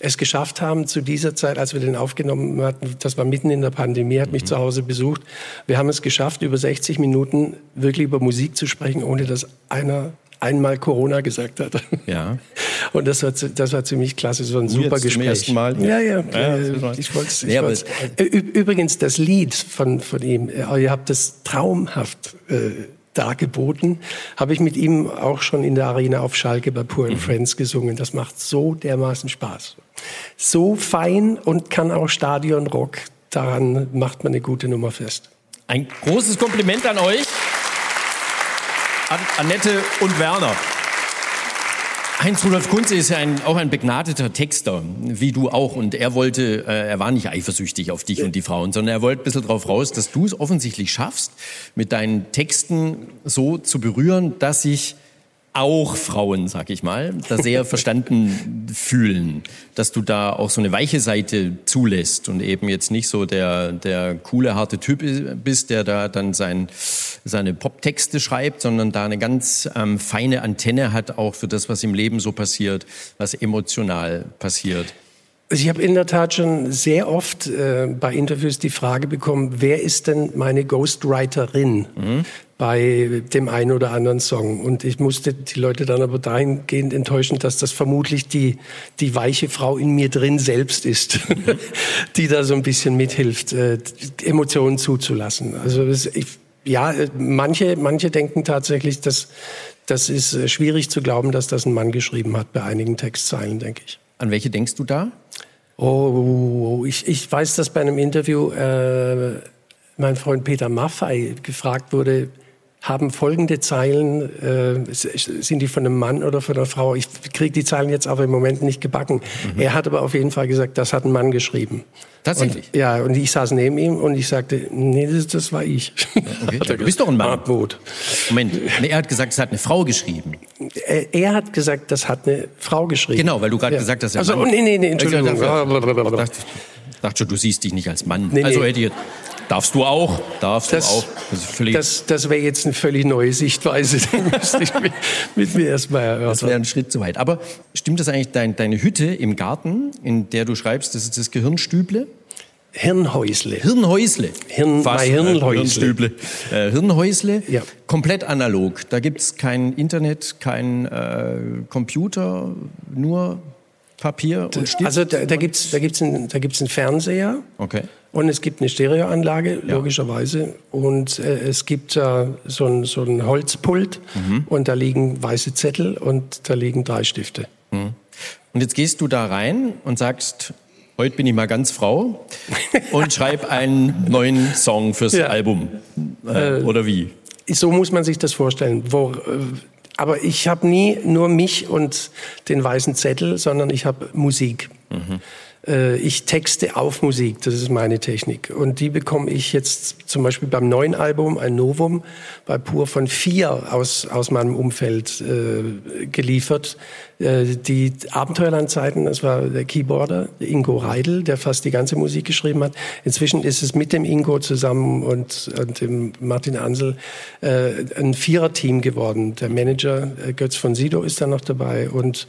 es geschafft haben, zu dieser Zeit, als wir den aufgenommen hatten, das war mitten in der Pandemie, hat mich mhm. zu Hause besucht. Wir haben es geschafft, über 60 Minuten wirklich über Musik zu sprechen, ohne dass einer einmal Corona gesagt hat. Ja. Und das war, das war ziemlich klasse, so ein super Jetzt Gespräch. Zum ersten Mal? Ja, ja. ja äh, ich wollte ja, äh, Übrigens, das Lied von, von ihm, äh, ihr habt das traumhaft äh, dargeboten, habe ich mit ihm auch schon in der Arena auf Schalke bei Poor mhm. Friends gesungen. Das macht so dermaßen Spaß. So fein und kann auch Stadionrock. Daran macht man eine gute Nummer fest. Ein großes Kompliment an euch. An Annette und Werner. Heinz-Rudolf Kunze ist ja ein, auch ein begnadeter Texter, wie du auch. Und er wollte, äh, er war nicht eifersüchtig auf dich und die Frauen, sondern er wollte ein bisschen darauf raus, dass du es offensichtlich schaffst, mit deinen Texten so zu berühren, dass sich auch Frauen, sag ich mal, da sehr verstanden fühlen, dass du da auch so eine weiche Seite zulässt und eben jetzt nicht so der, der coole, harte Typ bist, der da dann sein, seine Poptexte schreibt, sondern da eine ganz ähm, feine Antenne hat auch für das, was im Leben so passiert, was emotional passiert. Also ich habe in der Tat schon sehr oft äh, bei Interviews die Frage bekommen, wer ist denn meine Ghostwriterin mhm. bei dem einen oder anderen Song? Und ich musste die Leute dann aber dahingehend enttäuschen, dass das vermutlich die, die weiche Frau in mir drin selbst ist, die da so ein bisschen mithilft, äh, Emotionen zuzulassen. Also das, ich, ja, manche, manche denken tatsächlich, dass das ist äh, schwierig zu glauben, dass das ein Mann geschrieben hat bei einigen Textzeilen, denke ich. An welche denkst du da? Oh, ich, ich weiß, dass bei einem Interview äh, mein Freund Peter Maffei gefragt wurde, haben folgende Zeilen, äh, sind die von einem Mann oder von einer Frau? Ich kriege die Zeilen jetzt aber im Moment nicht gebacken. Mhm. Er hat aber auf jeden Fall gesagt, das hat ein Mann geschrieben. Tatsächlich? Und, ja, und ich saß neben ihm und ich sagte, nee, das, das war ich. Okay. du bist doch ein Mann. Hartmut. Moment, er hat gesagt, es hat eine Frau geschrieben. Er, er hat gesagt, das hat eine Frau geschrieben. Genau, weil du gerade ja. gesagt hast, er also, Mann. nee, nee, nee, Entschuldigung. Ich dachte, dachte schon, du siehst dich nicht als Mann. Nee, also hätte ich Darfst du auch? Darfst das, du auch? Das, das, das wäre jetzt eine völlig neue Sichtweise. Die müsste ich mit, mit mir erstmal erörtern. Das wäre ein Schritt zu weit. Aber stimmt das eigentlich, dein, deine Hütte im Garten, in der du schreibst, das ist das Gehirnstüble? Hirnhäusle. Hirnhäusle. Hirn, Fast, äh, Hirnhäusle. Äh, Hirnhäusle, ja. komplett analog. Da gibt es kein Internet, kein äh, Computer, nur Papier und Stift? Also da, da gibt es da gibt's einen, da gibt's einen Fernseher. Okay. Und es gibt eine Stereoanlage, ja. logischerweise. Und äh, es gibt äh, so, ein, so ein Holzpult. Mhm. Und da liegen weiße Zettel und da liegen drei Stifte. Mhm. Und jetzt gehst du da rein und sagst, heute bin ich mal ganz Frau und schreib einen neuen Song fürs ja. Album. Äh, oder wie? So muss man sich das vorstellen. Wo, äh, aber ich habe nie nur mich und den weißen Zettel, sondern ich habe Musik. Mhm. Äh, ich texte auf Musik, das ist meine Technik. Und die bekomme ich jetzt zum Beispiel beim neuen Album, ein Novum, bei Pur von vier aus, aus meinem Umfeld äh, geliefert. Äh, die Abenteuerlandzeiten, das war der Keyboarder Ingo Reidel, der fast die ganze Musik geschrieben hat. Inzwischen ist es mit dem Ingo zusammen und, und dem Martin Ansel äh, ein Viererteam geworden. Der Manager äh, Götz von Sido ist da noch dabei und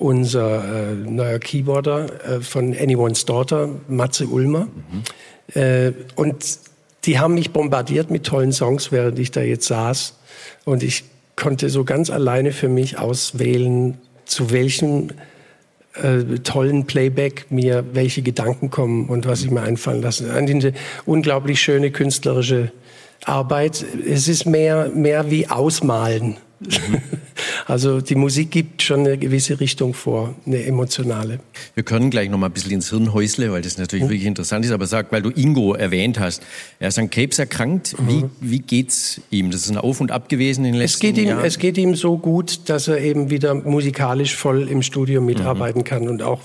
unser äh, neuer Keyboarder äh, von Anyone's Daughter, Matze Ulmer. Mhm. Äh, und die haben mich bombardiert mit tollen Songs, während ich da jetzt saß. Und ich konnte so ganz alleine für mich auswählen, zu welchem äh, tollen Playback mir welche Gedanken kommen und was ich mir einfallen lasse. Eine unglaublich schöne künstlerische Arbeit. Es ist mehr, mehr wie Ausmalen. Mhm. Also die Musik gibt schon eine gewisse Richtung vor, eine emotionale. Wir können gleich noch mal ein bisschen ins Hirnhäusle, weil das natürlich mhm. wirklich interessant ist. Aber sag, weil du Ingo erwähnt hast, er ist an Krebs erkrankt. Mhm. Wie, wie geht's ihm? Das ist ein Auf und Ab gewesen in den letzten es geht ihm, Jahren. Es geht ihm so gut, dass er eben wieder musikalisch voll im Studio mitarbeiten mhm. kann und auch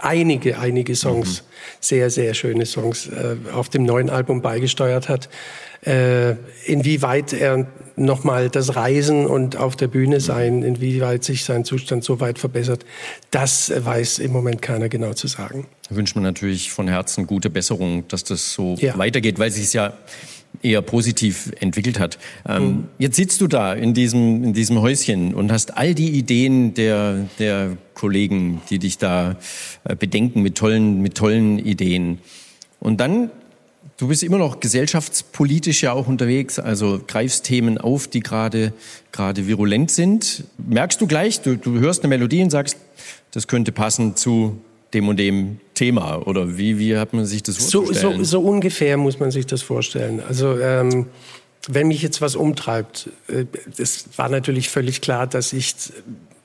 einige, einige Songs, mhm. sehr, sehr schöne Songs äh, auf dem neuen Album beigesteuert hat. Äh, inwieweit er nochmal das Reisen und auf der Bühne sein, inwieweit sich sein Zustand so weit verbessert, das weiß im Moment keiner genau zu sagen. Da wünscht man natürlich von Herzen gute Besserung, dass das so ja. weitergeht, weil sich es ja eher positiv entwickelt hat. Ähm, mhm. Jetzt sitzt du da in diesem, in diesem Häuschen und hast all die Ideen der, der Kollegen, die dich da äh, bedenken mit tollen, mit tollen Ideen. Und dann Du bist immer noch gesellschaftspolitisch ja auch unterwegs, also greifst Themen auf, die gerade gerade virulent sind. Merkst du gleich, du, du hörst eine Melodie und sagst, das könnte passen zu dem und dem Thema oder wie, wie hat man sich das vorzustellen? So, so, so ungefähr muss man sich das vorstellen. Also ähm, wenn mich jetzt was umtreibt, äh, es war natürlich völlig klar, dass ich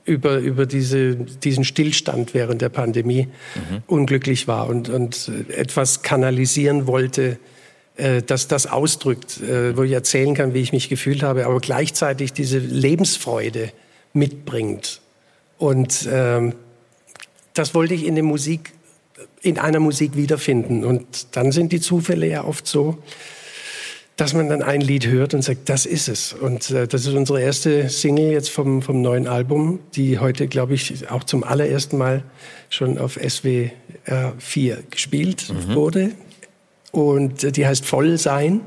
über, über diese, diesen Stillstand während der Pandemie mhm. unglücklich war und, und etwas kanalisieren wollte, äh, dass das ausdrückt, äh, wo ich erzählen kann, wie ich mich gefühlt habe, aber gleichzeitig diese Lebensfreude mitbringt. Und ähm, das wollte ich in der Musik, in einer Musik wiederfinden. Und dann sind die Zufälle ja oft so, dass man dann ein Lied hört und sagt, das ist es. Und äh, das ist unsere erste Single jetzt vom, vom neuen Album, die heute, glaube ich, auch zum allerersten Mal schon auf SWR 4 gespielt mhm. wurde. Und äh, die heißt Voll sein.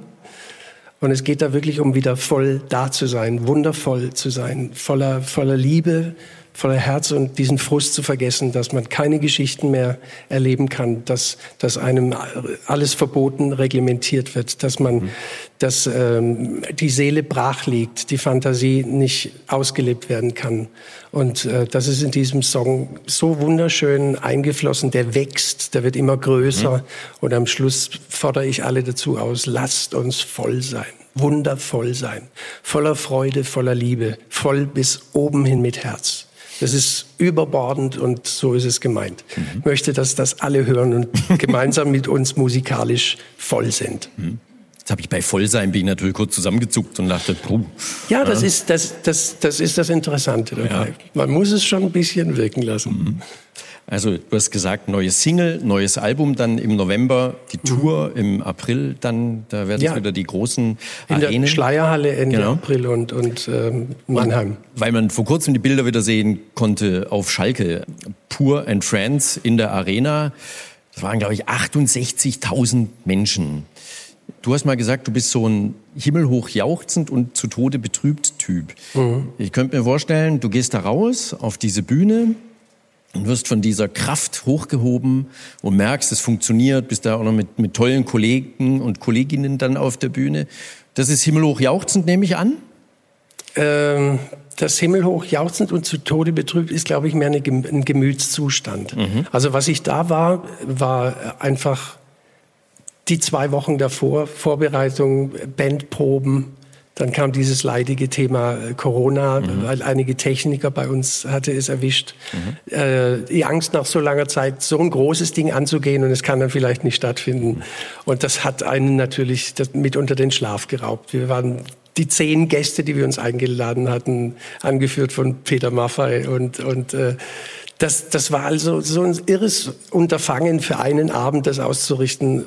Und es geht da wirklich um wieder voll da zu sein, wundervoll zu sein, voller, voller Liebe, voller Herz und diesen Frust zu vergessen, dass man keine Geschichten mehr erleben kann, dass, dass einem alles verboten reglementiert wird, dass man, mhm. dass ähm, die Seele brach liegt, die Fantasie nicht ausgelebt werden kann. Und äh, das ist in diesem Song so wunderschön eingeflossen. Der wächst, der wird immer größer. Mhm. Und am Schluss fordere ich alle dazu aus: Lasst uns voll sein wundervoll sein, voller Freude, voller Liebe, voll bis oben hin mit Herz. Das ist überbordend und so ist es gemeint. Mhm. Ich möchte, dass das alle hören und gemeinsam mit uns musikalisch voll sind. Mhm. Jetzt habe ich bei Vollsein bin ich natürlich kurz zusammengezuckt und dachte, puh. Ja, das ja. ist das, das, das ist das Interessante dabei. Ja. Man muss es schon ein bisschen wirken lassen. Mhm. Also du hast gesagt, neues Single, neues Album dann im November, die Tour mhm. im April dann, da werden ja. wieder die großen In Arenen. der Schleierhalle Ende genau. April und, und ähm, Mannheim. Und, weil man vor kurzem die Bilder wieder sehen konnte auf Schalke, Pur and Friends in der Arena. Das waren, glaube ich, 68.000 Menschen. Du hast mal gesagt, du bist so ein himmelhoch jauchzend und zu Tode betrübt Typ. Mhm. Ich könnte mir vorstellen, du gehst da raus auf diese Bühne, und wirst von dieser Kraft hochgehoben und merkst, es funktioniert, bist da auch noch mit, mit tollen Kollegen und Kolleginnen dann auf der Bühne. Das ist himmelhoch jauchzend, nehme ich an? Ähm, das himmelhoch jauchzend und zu Tode betrübt ist, glaube ich, mehr eine, ein Gemütszustand. Mhm. Also was ich da war, war einfach die zwei Wochen davor, Vorbereitung, Bandproben, dann kam dieses leidige Thema äh, Corona, mhm. weil einige Techniker bei uns hatte es erwischt. Mhm. Äh, die Angst nach so langer Zeit, so ein großes Ding anzugehen und es kann dann vielleicht nicht stattfinden. Und das hat einen natürlich mit unter den Schlaf geraubt. Wir waren die zehn Gäste, die wir uns eingeladen hatten, angeführt von Peter Maffei und, und äh, das, das war also so ein irres Unterfangen für einen Abend, das auszurichten.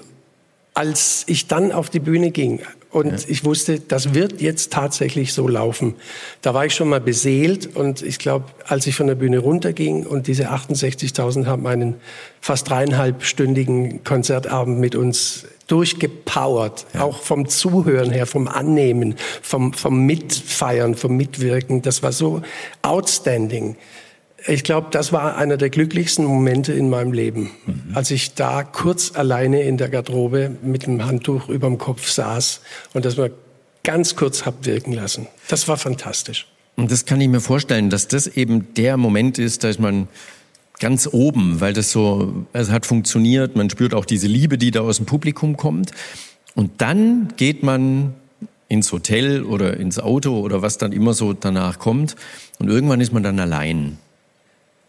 Als ich dann auf die Bühne ging, und ja. ich wusste, das wird jetzt tatsächlich so laufen. Da war ich schon mal beseelt und ich glaube, als ich von der Bühne runterging und diese 68.000 haben einen fast dreieinhalbstündigen Konzertabend mit uns durchgepowert, ja. auch vom Zuhören her, vom Annehmen, vom, vom Mitfeiern, vom Mitwirken. Das war so outstanding ich glaube, das war einer der glücklichsten Momente in meinem Leben, mhm. als ich da kurz alleine in der Garderobe mit dem Handtuch über dem Kopf saß und das mal ganz kurz hab wirken lassen. Das war fantastisch. Und das kann ich mir vorstellen, dass das eben der Moment ist, da ist man ganz oben, weil das so, es hat funktioniert, man spürt auch diese Liebe, die da aus dem Publikum kommt. Und dann geht man ins Hotel oder ins Auto oder was dann immer so danach kommt. Und irgendwann ist man dann allein.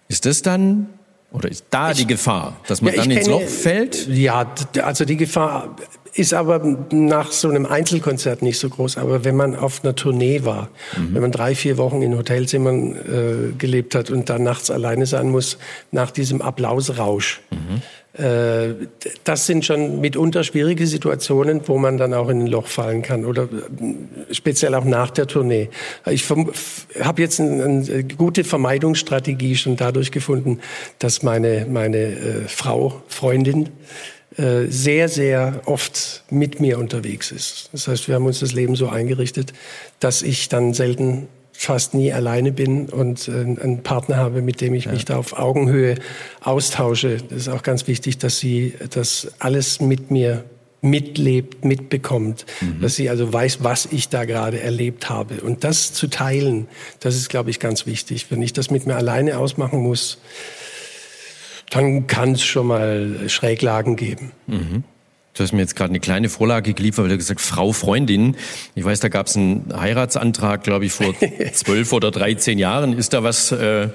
Ist das dann oder ist da ich, die Gefahr, dass man ja, dann ins kenne, Loch fällt? Ja, also die Gefahr ist aber nach so einem Einzelkonzert nicht so groß. Aber wenn man auf einer Tournee war, mhm. wenn man drei, vier Wochen in Hotelzimmern äh, gelebt hat und dann nachts alleine sein muss, nach diesem Applausrausch, mhm. Äh, das sind schon mitunter schwierige Situationen, wo man dann auch in ein Loch fallen kann oder äh, speziell auch nach der Tournee. Ich habe jetzt eine, gute Vermeidungsstrategie schon dadurch gefunden, dass meine, meine äh, Frau, Freundin, sehr, sehr oft mit mir unterwegs ist. Das heißt, wir haben uns das Leben so eingerichtet, dass ich dann selten fast nie alleine bin und äh, einen Partner habe, mit dem ich ja. mich da auf Augenhöhe austausche. Das ist auch ganz wichtig, dass sie das alles mit mir mitlebt, mitbekommt, mhm. dass sie also weiß, was ich da gerade erlebt habe. Und das zu teilen, das ist, glaube ich, ganz wichtig. Wenn ich das mit mir alleine ausmachen muss, dann kann es schon mal Schräglagen geben. Mhm. Du hast mir jetzt gerade eine kleine Vorlage geliefert, weil du gesagt Frau Freundin. Ich weiß, da gab es einen Heiratsantrag, glaube ich, vor zwölf oder dreizehn Jahren. Ist da was, äh,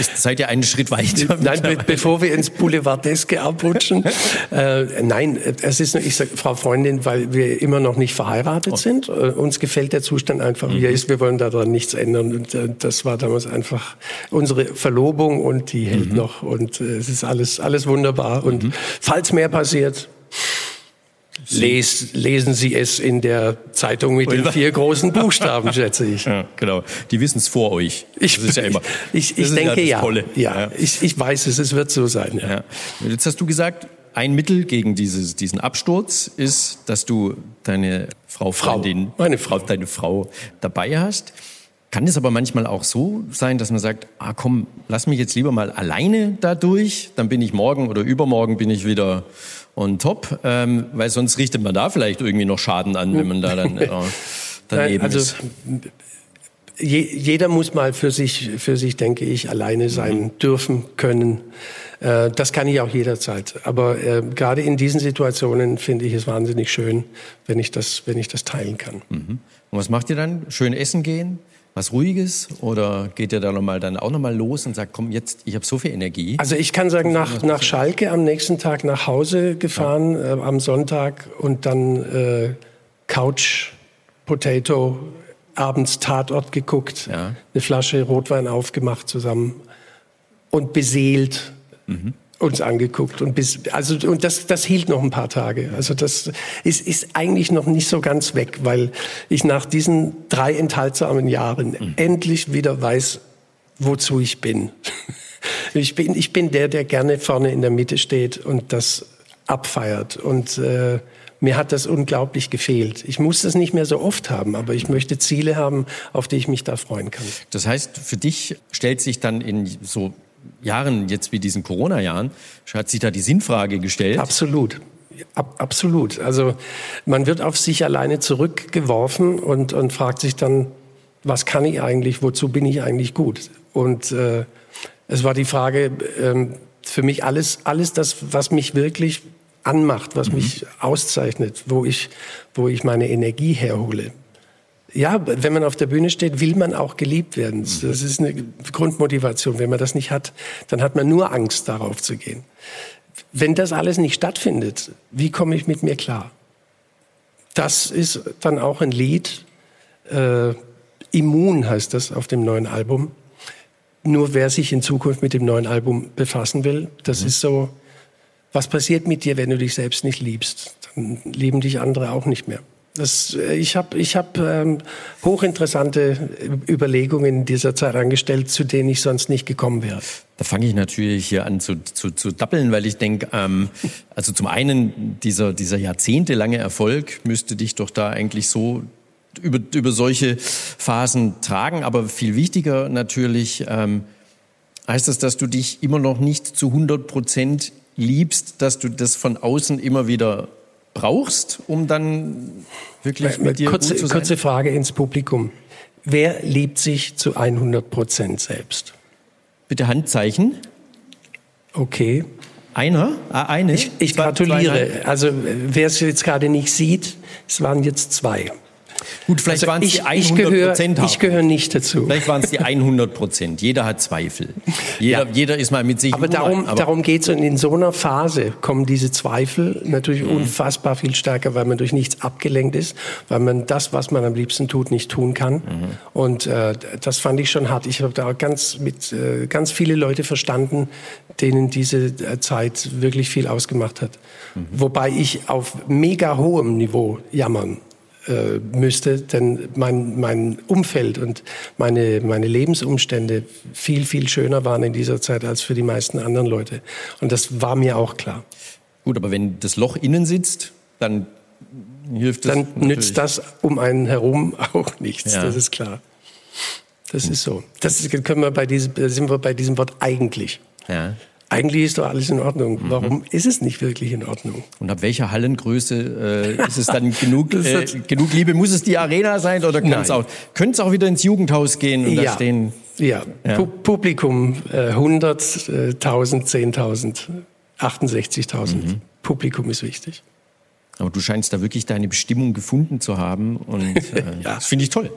ist, seid ihr einen Schritt weiter? Nein, be bevor wir ins Boulevardeske abrutschen. äh, nein, es ist, ich sage Frau Freundin, weil wir immer noch nicht verheiratet oh. sind. Äh, uns gefällt der Zustand einfach, wie mhm. er ist. Wir wollen daran nichts ändern. Und äh, das war damals einfach unsere Verlobung und die hält mhm. noch. Und äh, es ist alles, alles wunderbar. Und mhm. falls mehr passiert, Les, lesen Sie es in der Zeitung mit den vier großen Buchstaben, schätze ich. Ja, genau. Die wissen es vor euch. Ich, das ist ja immer. Ich, ich denke ja. Ja, ja. Ich, ich weiß es, es wird so sein. Ja. ja. Jetzt hast du gesagt, ein Mittel gegen dieses, diesen Absturz ist, dass du deine Frau, Freundin, Frau, meine Frau, deine Frau dabei hast. Kann es aber manchmal auch so sein, dass man sagt, ah komm, lass mich jetzt lieber mal alleine da durch, dann bin ich morgen oder übermorgen bin ich wieder on top, ähm, weil sonst richtet man da vielleicht irgendwie noch Schaden an, wenn man da dann äh, daneben also, ist. Je, jeder muss mal für sich, für sich, denke ich, alleine sein mhm. dürfen können. Äh, das kann ich auch jederzeit. Aber äh, gerade in diesen Situationen finde ich es wahnsinnig schön, wenn ich das, wenn ich das teilen kann. Mhm. Und was macht ihr dann? Schön essen gehen? Was Ruhiges oder geht ihr da noch mal dann auch noch mal los und sagt, komm jetzt, ich habe so viel Energie? Also ich kann sagen, nach, nach Schalke am nächsten Tag nach Hause gefahren, ja. äh, am Sonntag und dann äh, Couch Potato, abends Tatort geguckt, Ja. eine Flasche Rotwein aufgemacht zusammen und beseelt uns angeguckt und bis also und das das hielt noch ein paar Tage. Also das ist ist eigentlich noch nicht so ganz weg, weil ich nach diesen drei enthaltsamen Jahren endlich wieder weiß, wozu ich bin. Ich bin ich bin der, der gerne vorne in der Mitte steht und das abfeiert und äh, mir hat das unglaublich gefehlt. Ich muss das nicht mehr so oft haben, aber ich möchte Ziele haben, auf die ich mich da freuen kann. Das heißt, für dich stellt sich dann in so Jahren, jetzt wie diesen Corona-Jahren, hat sich da die Sinnfrage gestellt. Absolut. Ab, absolut. Also man wird auf sich alleine zurückgeworfen und, und fragt sich dann, was kann ich eigentlich, wozu bin ich eigentlich gut? Und äh, es war die Frage, ähm, für mich alles, alles das, was mich wirklich anmacht, was mich auszeichnet, wo ich, wo ich meine Energie herhole. Ja, wenn man auf der Bühne steht, will man auch geliebt werden. Das ist eine Grundmotivation. Wenn man das nicht hat, dann hat man nur Angst, darauf zu gehen. Wenn das alles nicht stattfindet, wie komme ich mit mir klar? Das ist dann auch ein Lied. Äh, Immun heißt das auf dem neuen Album. Nur wer sich in Zukunft mit dem neuen Album befassen will, das ist so, was passiert mit dir, wenn du dich selbst nicht liebst? Dann lieben dich andere auch nicht mehr. Das, äh, ich habe ich hab, ähm, hochinteressante Überlegungen in dieser Zeit angestellt, zu denen ich sonst nicht gekommen wäre. Da fange ich natürlich hier an zu, zu, zu dappeln, weil ich denke, ähm, also zum einen dieser, dieser jahrzehntelange Erfolg müsste dich doch da eigentlich so über, über solche Phasen tragen. Aber viel wichtiger natürlich ähm, heißt das, dass du dich immer noch nicht zu 100 Prozent liebst, dass du das von außen immer wieder brauchst, um dann wirklich mit dir kurze, gut zu sein? kurze Frage ins Publikum. Wer liebt sich zu 100 Prozent selbst? Bitte Handzeichen. Okay. Einer? Ah, eine? Ich, ich gratuliere. Also wer es jetzt gerade nicht sieht, es waren jetzt zwei. Gut, vielleicht Also waren es die 100 ich gehöre Prozent. ich gehöre nicht dazu. Vielleicht waren es die 100 Prozent. Jeder hat Zweifel. Jeder, Ja. jeder ist mal mit sich. Aber darum, Aber darum geht es. Und in so einer Phase kommen diese Zweifel natürlich Mhm. unfassbar viel stärker, weil man durch nichts abgelenkt ist, weil man das, was man am liebsten tut, nicht tun kann. Mhm. Und äh, das fand ich schon hart. Ich habe da ganz mit äh, ganz viele Leute verstanden, denen diese äh, Zeit wirklich viel ausgemacht hat. Mhm. Wobei ich auf mega hohem Niveau jammern äh, müsste, denn mein, mein Umfeld und meine, meine Lebensumstände viel, viel schöner waren in dieser Zeit als für die meisten anderen Leute. Und das war mir auch klar. gut, aber wenn das Loch innen sitzt, dann hilft es. Dann natürlich. nützt das um einen herum auch nichts, Ja. das ist klar. Das ist so. Das können wir bei diesem, da sind wir bei diesem Wort eigentlich. Ja. Eigentlich ist doch alles in Ordnung. Mhm. Warum ist es nicht wirklich in Ordnung? Und ab welcher Hallengröße äh, ist es dann genug, äh, genug Liebe? Muss es die Arena sein oder kann es auch, könnte es auch wieder ins Jugendhaus gehen und da stehen? Ja, Ja. Pu Publikum äh, 100, äh, 1000, 10.000, 68.000. Mhm. Publikum ist wichtig. Aber du scheinst da wirklich deine Bestimmung gefunden zu haben und äh, Ja. das finde ich toll.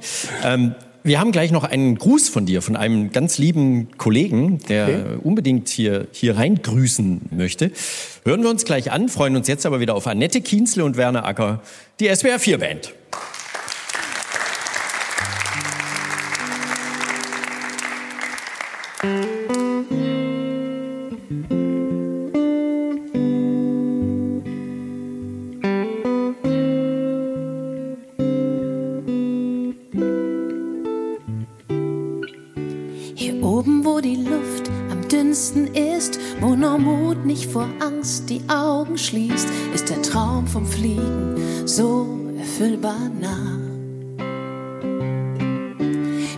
Ähm, wir haben gleich noch einen Gruß von dir, von einem ganz lieben Kollegen, der okay. unbedingt hier, hier rein grüßen möchte. Hören wir uns gleich an, freuen uns jetzt aber wieder auf Annette Kienzle und Werner Acker, die SWR4-Band. Nah.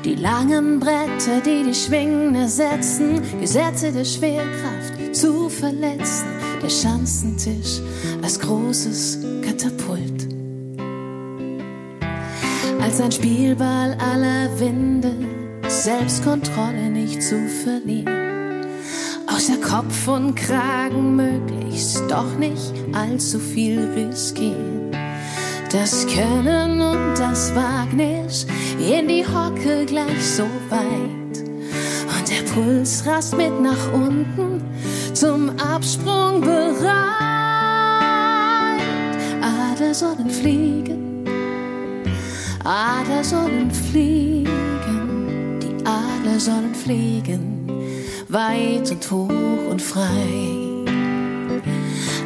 Die langen Bretter, die die Schwingen ersetzen, Gesetze der Schwerkraft zu verletzen, der Schanzentisch als großes Katapult. Als ein Spielball aller Winde, Selbstkontrolle nicht zu verlieren. Außer Kopf und Kragen möglichst doch nicht allzu viel riskieren. Das Können und das Wagnis in die Hocke gleich so weit. Und der Puls rast mit nach unten zum Absprung bereit. Adler sollen fliegen Adler sollen fliegen, die Adler sollen fliegen, weit und hoch und frei.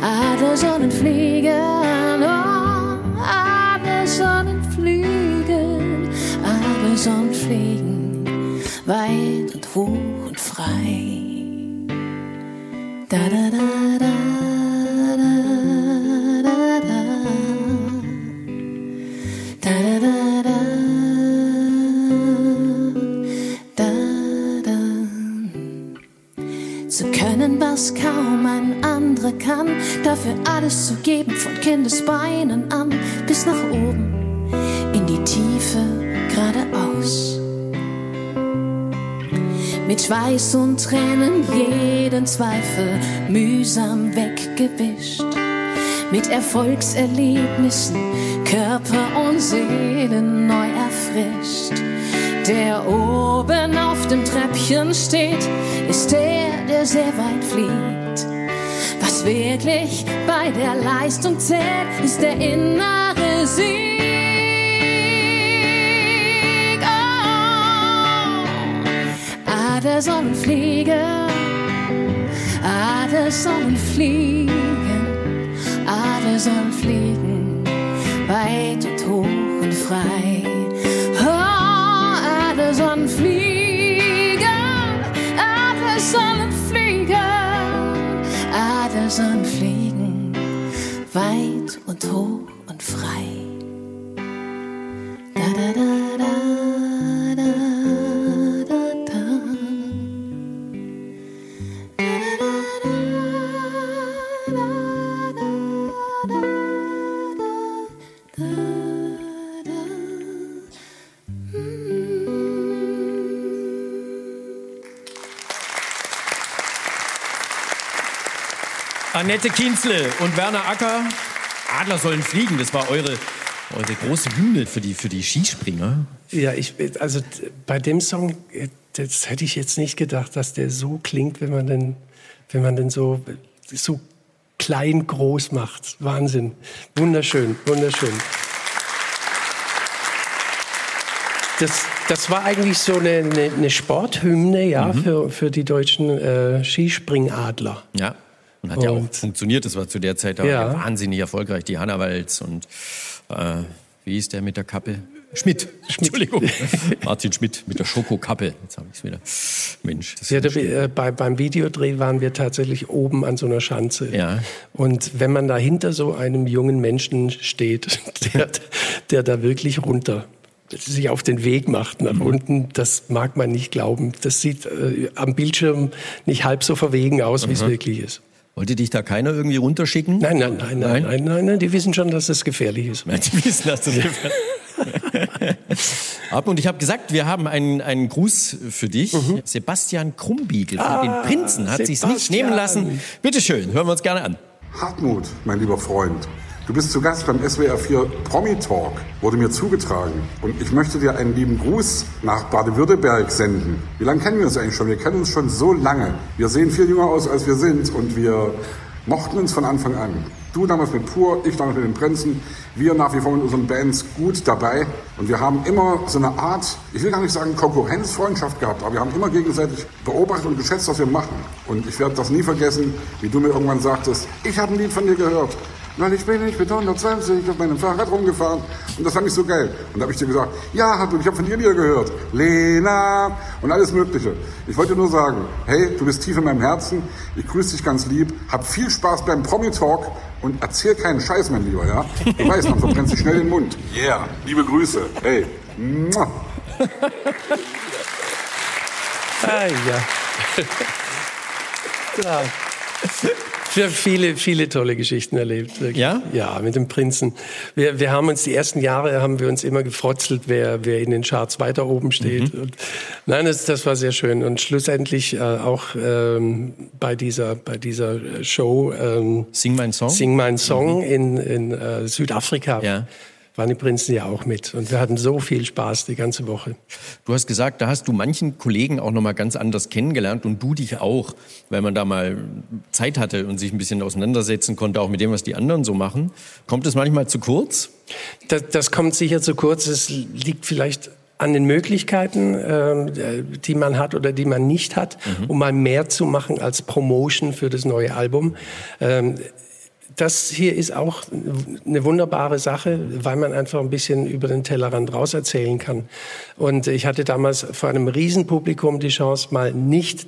Adler sollen fliegen, oh, Adler sollen fliegen, Adler sollen fliegen, weit und hoch und frei. Da da da da. Zu können, was kaum ein anderer kann, dafür alles zu geben, von Kindesbeinen an nach oben, in die Tiefe geradeaus. Mit Schweiß und Tränen jeden Zweifel mühsam weggewischt. Mit Erfolgserlebnissen Körper und Seele neu erfrischt. Der oben auf dem Treppchen steht, ist der, der sehr weit fliegt. Wirklich bei der Leistung zählt, ist der innere Sieg. Adler sollen fliegen, Adler sollen fliegen, Adler sollen fliegen, weit und hoch und frei. Oh, Adler sollen fliegen, Sollen fliegen, weit und hoch Annette Kienzle und Werner Acker. Adler sollen fliegen. Das war eure, eure große Bühne für die, für die Skispringer. Ja, ich, also bei dem Song, äh, das hätte ich jetzt nicht gedacht, dass der so klingt, wenn man den, wenn man den so, so klein groß macht. Wahnsinn. Wunderschön, wunderschön. Das, das war eigentlich so eine, eine, eine Sporthymne ja, mhm. für, für die deutschen äh, Skispringadler. Ja. Und hat und, ja auch funktioniert. Das war zu der Zeit ja. wahnsinnig erfolgreich. Die Hanna Walz und äh, wie ist der mit der Kappe? Schmidt. Schmidt. Entschuldigung. Martin Schmidt mit der Schokokappe. Jetzt habe ich es wieder. Mensch. Ja, da, äh, bei, beim Videodreh waren wir tatsächlich oben an so einer Schanze. Ja. Und wenn man da hinter so einem jungen Menschen steht, der, der da wirklich runter sich auf den Weg macht nach mhm. unten, das mag man nicht glauben. Das sieht äh, am Bildschirm nicht halb so verwegen aus, wie es wirklich ist. Wollte dich da keiner irgendwie runterschicken? Nein, nein, nein, nein, nein, nein, nein, die wissen schon, dass es gefährlich ist. Nein, die wissen, dass das gefährlich Ab und ich habe gesagt, wir haben einen, einen Gruß für dich. Mhm. Sebastian Krumbiegel von ah, den Prinzen hat sich nicht nehmen lassen. Bitte schön, hören wir uns gerne an. Hartmut, mein lieber Freund. Du bist zu Gast beim SWR 4 Promi Talk, wurde mir zugetragen. Und ich möchte dir einen lieben Gruß nach Baden-Württemberg senden. Wie lange kennen wir uns eigentlich schon? Wir kennen uns schon so lange. Wir sehen viel jünger aus, als wir sind und wir mochten uns von Anfang an. Du damals mit Pur, ich damals mit den Prinzen. Wir nach wie vor mit unseren Bands gut dabei. Und wir haben immer so eine Art, ich will gar nicht sagen Konkurrenzfreundschaft gehabt, aber wir haben immer gegenseitig beobachtet und geschätzt, was wir machen. Und ich werde das nie vergessen, wie du mir irgendwann sagtest, ich habe ein Lied von dir gehört weil ich bin, ich bin 120 auf meinem Fahrrad rumgefahren und das fand ich so geil. Und da habe ich dir gesagt, ja, Hartmut, ich habe von dir wieder gehört. Lena und alles Mögliche. Ich wollte nur sagen, hey, du bist tief in meinem Herzen, ich grüße dich ganz lieb, hab viel Spaß beim Promi-Talk und erzähl keinen Scheiß, mein Lieber, ja? Du weißt, man verbrennt sich schnell den Mund. Yeah, liebe Grüße. Hey. Mua. ah, ja. ja. Wir haben viele, viele tolle Geschichten erlebt. Wirklich. Ja? Ja, mit dem Prinzen. Wir, wir haben uns die ersten Jahre haben wir uns immer gefrotzelt, wer, wer in den Charts weiter oben steht. Mhm. Und, nein, das, das war sehr schön. Und schlussendlich äh, auch ähm, bei dieser, bei dieser Show ähm, Sing mein Song, Sing mein Song mhm. in, in äh, Südafrika. Ja waren die Prinzen ja auch mit. Und wir hatten so viel Spaß die ganze Woche. Du hast gesagt, da hast du manchen Kollegen auch noch mal ganz anders kennengelernt und du dich auch, weil man da mal Zeit hatte und sich ein bisschen auseinandersetzen konnte, auch mit dem, was die anderen so machen. Kommt es manchmal zu kurz? Das, das kommt sicher zu kurz. Es liegt vielleicht an den Möglichkeiten, äh, die man hat oder die man nicht hat, mhm. um mal mehr zu machen als Promotion für das neue Album. Ähm, das hier ist auch eine wunderbare Sache, weil man einfach ein bisschen über den Tellerrand raus erzählen kann. Und ich hatte damals vor einem Riesenpublikum die Chance, mal nicht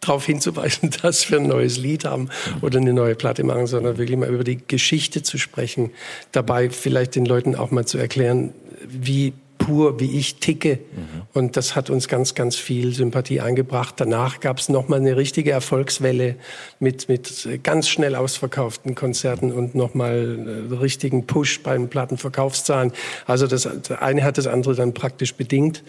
darauf hinzuweisen, dass wir ein neues Lied haben oder eine neue Platte machen, sondern wirklich mal über die Geschichte zu sprechen. Dabei vielleicht den Leuten auch mal zu erklären, wie pur, wie ich ticke. Mhm. Und das hat uns ganz, ganz viel Sympathie eingebracht. Danach gab es nochmal eine richtige Erfolgswelle mit, mit ganz schnell ausverkauften Konzerten und nochmal äh, richtigen Push beim Plattenverkaufszahlen. Also das, das eine hat das andere dann praktisch bedingt.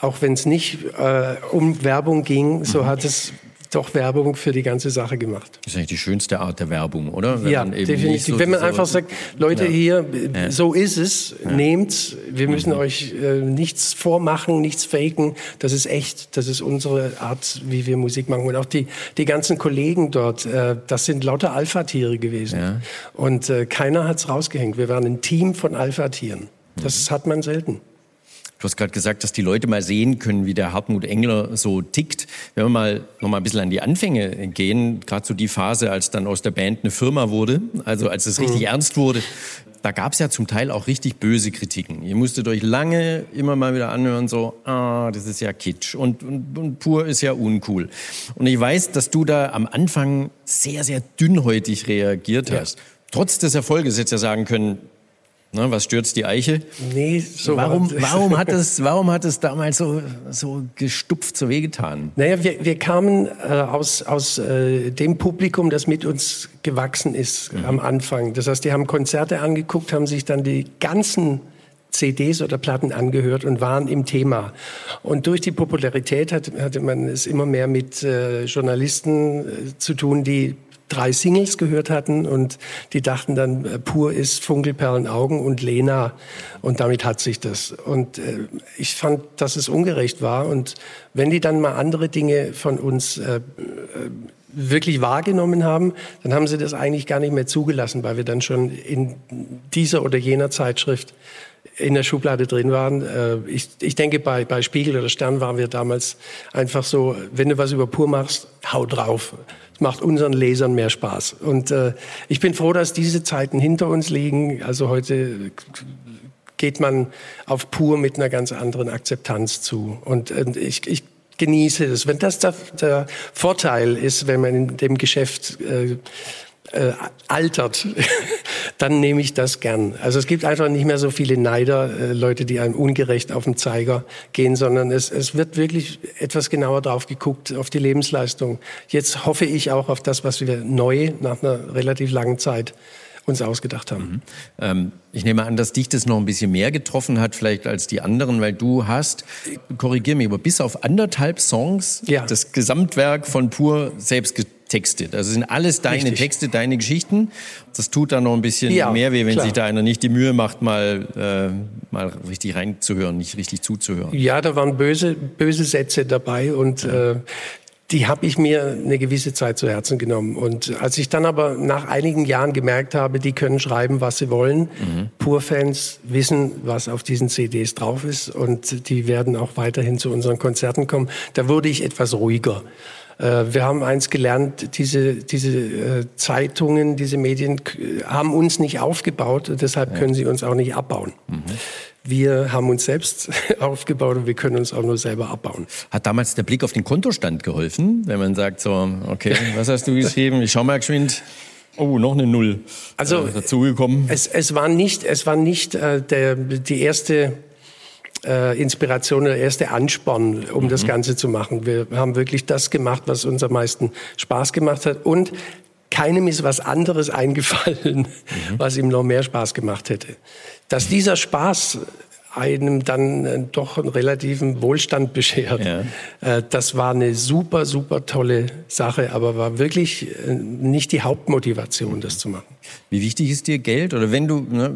Auch wenn es nicht äh, um Werbung ging, so mhm. hat es doch Werbung für die ganze Sache gemacht. Das ist eigentlich die schönste Art der Werbung, oder? Wenn ja, definitiv. So Wenn man einfach sagt, Leute ja. hier, ja. so ist es, ja. nehmt, wir müssen mhm. euch äh, nichts vormachen, nichts faken, das ist echt, das ist unsere Art, wie wir Musik machen. Und auch die, die ganzen Kollegen dort, äh, das sind lauter Alpha-Tiere gewesen. Und äh, keiner hat's rausgehängt. Wir waren ein Team von Alpha-Tieren. Das mhm. hat man selten. Du hast gerade gesagt, dass die Leute mal sehen können, wie der Hartmut Engler so tickt. Wenn wir mal noch mal ein bisschen an die Anfänge gehen, gerade so die Phase, als dann aus der Band eine Firma wurde, also als es richtig mhm. ernst wurde, da gab es ja zum Teil auch richtig böse Kritiken. Ihr musstet euch lange immer mal wieder anhören, so, ah, das ist ja Kitsch und, und, und pur ist ja uncool. Und ich weiß, dass du da am Anfang sehr, sehr dünnhäutig reagiert hast. Ja. Trotz des Erfolges hättest du ja sagen können, Ne, was stürzt die Eiche? Nee, so warum, warum, hat es, warum hat es damals so, so gestupft, so wehgetan? Naja, wir, wir kamen äh, aus, aus äh, dem Publikum, das mit uns gewachsen ist mhm. am Anfang. Das heißt, die haben Konzerte angeguckt, haben sich dann die ganzen CDs oder Platten angehört und waren im Thema. Und durch die Popularität hat, hatte man es immer mehr mit äh, Journalisten äh, zu tun, die drei Singles gehört hatten und die dachten dann, äh, pur ist Funkelperlen Augen und Lena und damit hat sich das. Und äh, ich fand, dass es ungerecht war und wenn die dann mal andere Dinge von uns äh, äh, wirklich wahrgenommen haben, dann haben sie das eigentlich gar nicht mehr zugelassen, weil wir dann schon in dieser oder jener Zeitschrift in der Schublade drin waren. Äh, ich, ich denke, bei, bei Spiegel oder Stern waren wir damals einfach so, wenn du was über Pur machst, hau drauf macht unseren Lesern mehr Spaß. Und äh, ich bin froh, dass diese Zeiten hinter uns liegen. Also heute geht man auf pur mit einer ganz anderen Akzeptanz zu. Und, und ich, ich genieße es. Wenn das der, der Vorteil ist, wenn man in dem Geschäft äh, äh, altert, dann nehme ich das gern. Also es gibt einfach nicht mehr so viele Neider, äh, Leute, die einem ungerecht auf den Zeiger gehen, sondern es, es wird wirklich etwas genauer drauf geguckt, auf die Lebensleistung. Jetzt hoffe ich auch auf das, was wir neu nach einer relativ langen Zeit uns ausgedacht haben. Mhm. Ähm, ich nehme an, dass dich das noch ein bisschen mehr getroffen hat, vielleicht als die anderen, weil du hast, korrigier mich, aber bis auf anderthalb Songs ja. das Gesamtwerk von Pur selbst getextet. Also sind alles deine Richtig. Texte, deine Geschichten. Das tut dann noch ein bisschen ja, mehr weh, wenn klar. sich da einer nicht die Mühe macht, mal, äh, mal richtig reinzuhören, nicht richtig zuzuhören. Ja, da waren böse, böse Sätze dabei und ja. äh, die habe ich mir eine gewisse Zeit zu Herzen genommen. Und als ich dann aber nach einigen Jahren gemerkt habe, die können schreiben, was sie wollen, mhm. Pur-Fans wissen, was auf diesen CDs drauf ist und die werden auch weiterhin zu unseren Konzerten kommen, da wurde ich etwas ruhiger. Äh, wir haben eins gelernt, diese, diese äh, Zeitungen, diese Medien haben uns nicht aufgebaut, deshalb können sie uns auch nicht abbauen. Mhm. Wir haben uns selbst aufgebaut und wir können uns auch nur selber abbauen. Hat damals der Blick auf den Kontostand geholfen, wenn man sagt so, okay, was hast du geschrieben? Ich schau mal geschwind. Oh, noch eine Null also, äh, dazugekommen. Es, es war nicht, es war nicht äh, der, die erste äh, Inspiration, der erste Ansporn, um mhm. das Ganze zu machen. Wir haben wirklich das gemacht, was uns am meisten Spaß gemacht hat. Und keinem ist was anderes eingefallen, mhm. was ihm noch mehr Spaß gemacht hätte. Dass dieser Spaß einem dann äh, doch einen relativen Wohlstand beschert. Ja. Äh, das war eine super, super tolle Sache, aber war wirklich äh, nicht die Hauptmotivation, das zu machen. Wie wichtig ist dir Geld? Oder wenn du, ne,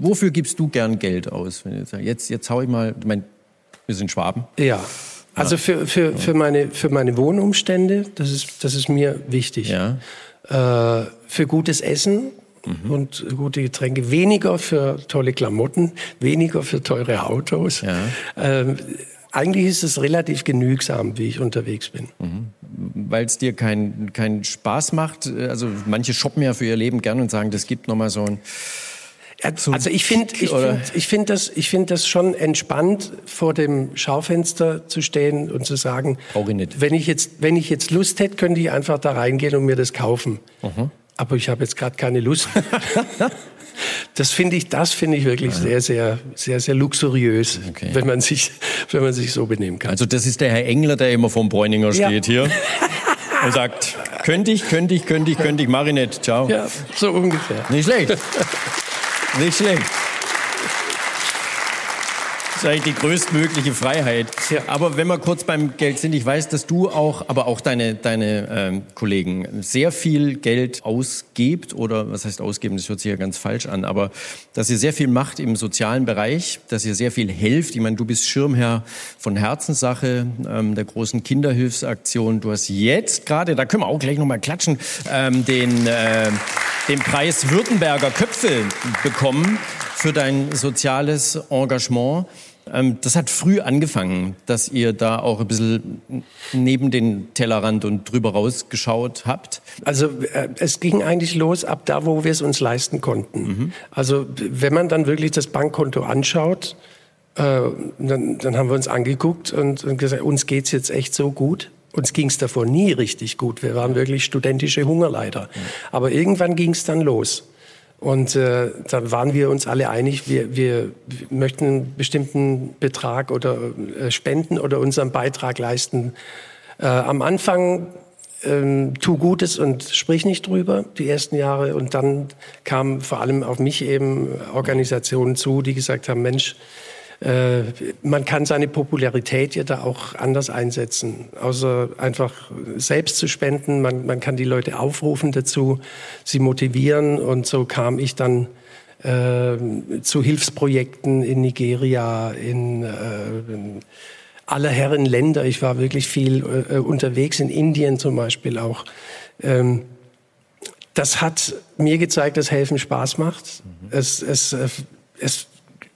wofür gibst du gern Geld aus? Wenn du sagst, jetzt, jetzt hau ich mal, ich mein, wir sind Schwaben. Ja. Also für, für, für, meine, für meine Wohnumstände, das ist, das ist mir wichtig. Ja. Äh, für gutes Essen mhm. und gute Getränke, weniger für tolle Klamotten, weniger für teure Autos. Ja. Ähm, eigentlich ist es relativ genügsam, wie ich unterwegs bin. Mhm. Weil es dir keinen kein Spaß macht. Also manche shoppen ja für ihr Leben gern und sagen, das gibt nochmal so ein also ich finde ich find, ich find das, ich find das schon entspannt, vor dem Schaufenster zu stehen und zu sagen, ich wenn ich jetzt, wenn ich jetzt Lust hätte, könnte ich einfach da reingehen und mir das kaufen. Mhm aber ich habe jetzt gerade keine Lust. das finde ich, das finde ich wirklich sehr, sehr, sehr, sehr luxuriös, okay. wenn man sich, wenn man sich so benehmen kann. Also das ist der Herr Engler, der immer vom Bräuninger steht ja. hier. und sagt, könnte ich, könnte ich, könnte ich, könnte ich, nicht, ciao. Ja, so ungefähr. Nicht schlecht. Nicht schlecht ist eigentlich die größtmögliche Freiheit. Ja. Aber wenn wir kurz beim Geld sind, ich weiß, dass du auch, aber auch deine, deine ähm, Kollegen sehr viel Geld ausgebt oder was heißt ausgeben, das hört sich ja ganz falsch an, aber dass ihr sehr viel macht im sozialen Bereich, dass ihr sehr viel helft. Ich meine, du bist Schirmherr von Herzenssache, ähm, der großen Kinderhilfsaktion. Du hast jetzt gerade, da können wir auch gleich nochmal klatschen, ähm, den, äh, den Preis Württemberger Köpfe bekommen für dein soziales Engagement. Ähm, das hat früh angefangen, dass ihr da auch ein bisschen neben den Tellerrand und drüber rausgeschaut habt. Also äh, es ging eigentlich los ab da, wo wir es uns leisten konnten. Mhm. Also wenn man dann wirklich das Bankkonto anschaut, äh, dann, dann, haben wir uns angeguckt und, und gesagt, uns geht's jetzt echt so gut. Uns ging es davor nie richtig gut. Wir waren wirklich studentische Hungerleider. Mhm. Aber irgendwann ging es dann los. Und äh, da waren wir uns alle einig, wir, wir möchten einen bestimmten Betrag oder äh, spenden oder unseren Beitrag leisten. Äh, am Anfang ähm, tu Gutes und sprich nicht drüber, die ersten Jahre. Und dann kamen vor allem auf mich eben Organisationen zu, die gesagt haben, Mensch, man kann seine Popularität ja da auch anders einsetzen, außer einfach selbst zu spenden. Man, man kann die Leute aufrufen dazu, sie motivieren und so kam ich dann äh, zu Hilfsprojekten in Nigeria, in, äh, in aller Herren Länder. Ich war wirklich viel äh, unterwegs, in Indien zum Beispiel auch. Ähm, das hat mir gezeigt, dass Helfen Spaß macht. Mhm. Es, es, äh, es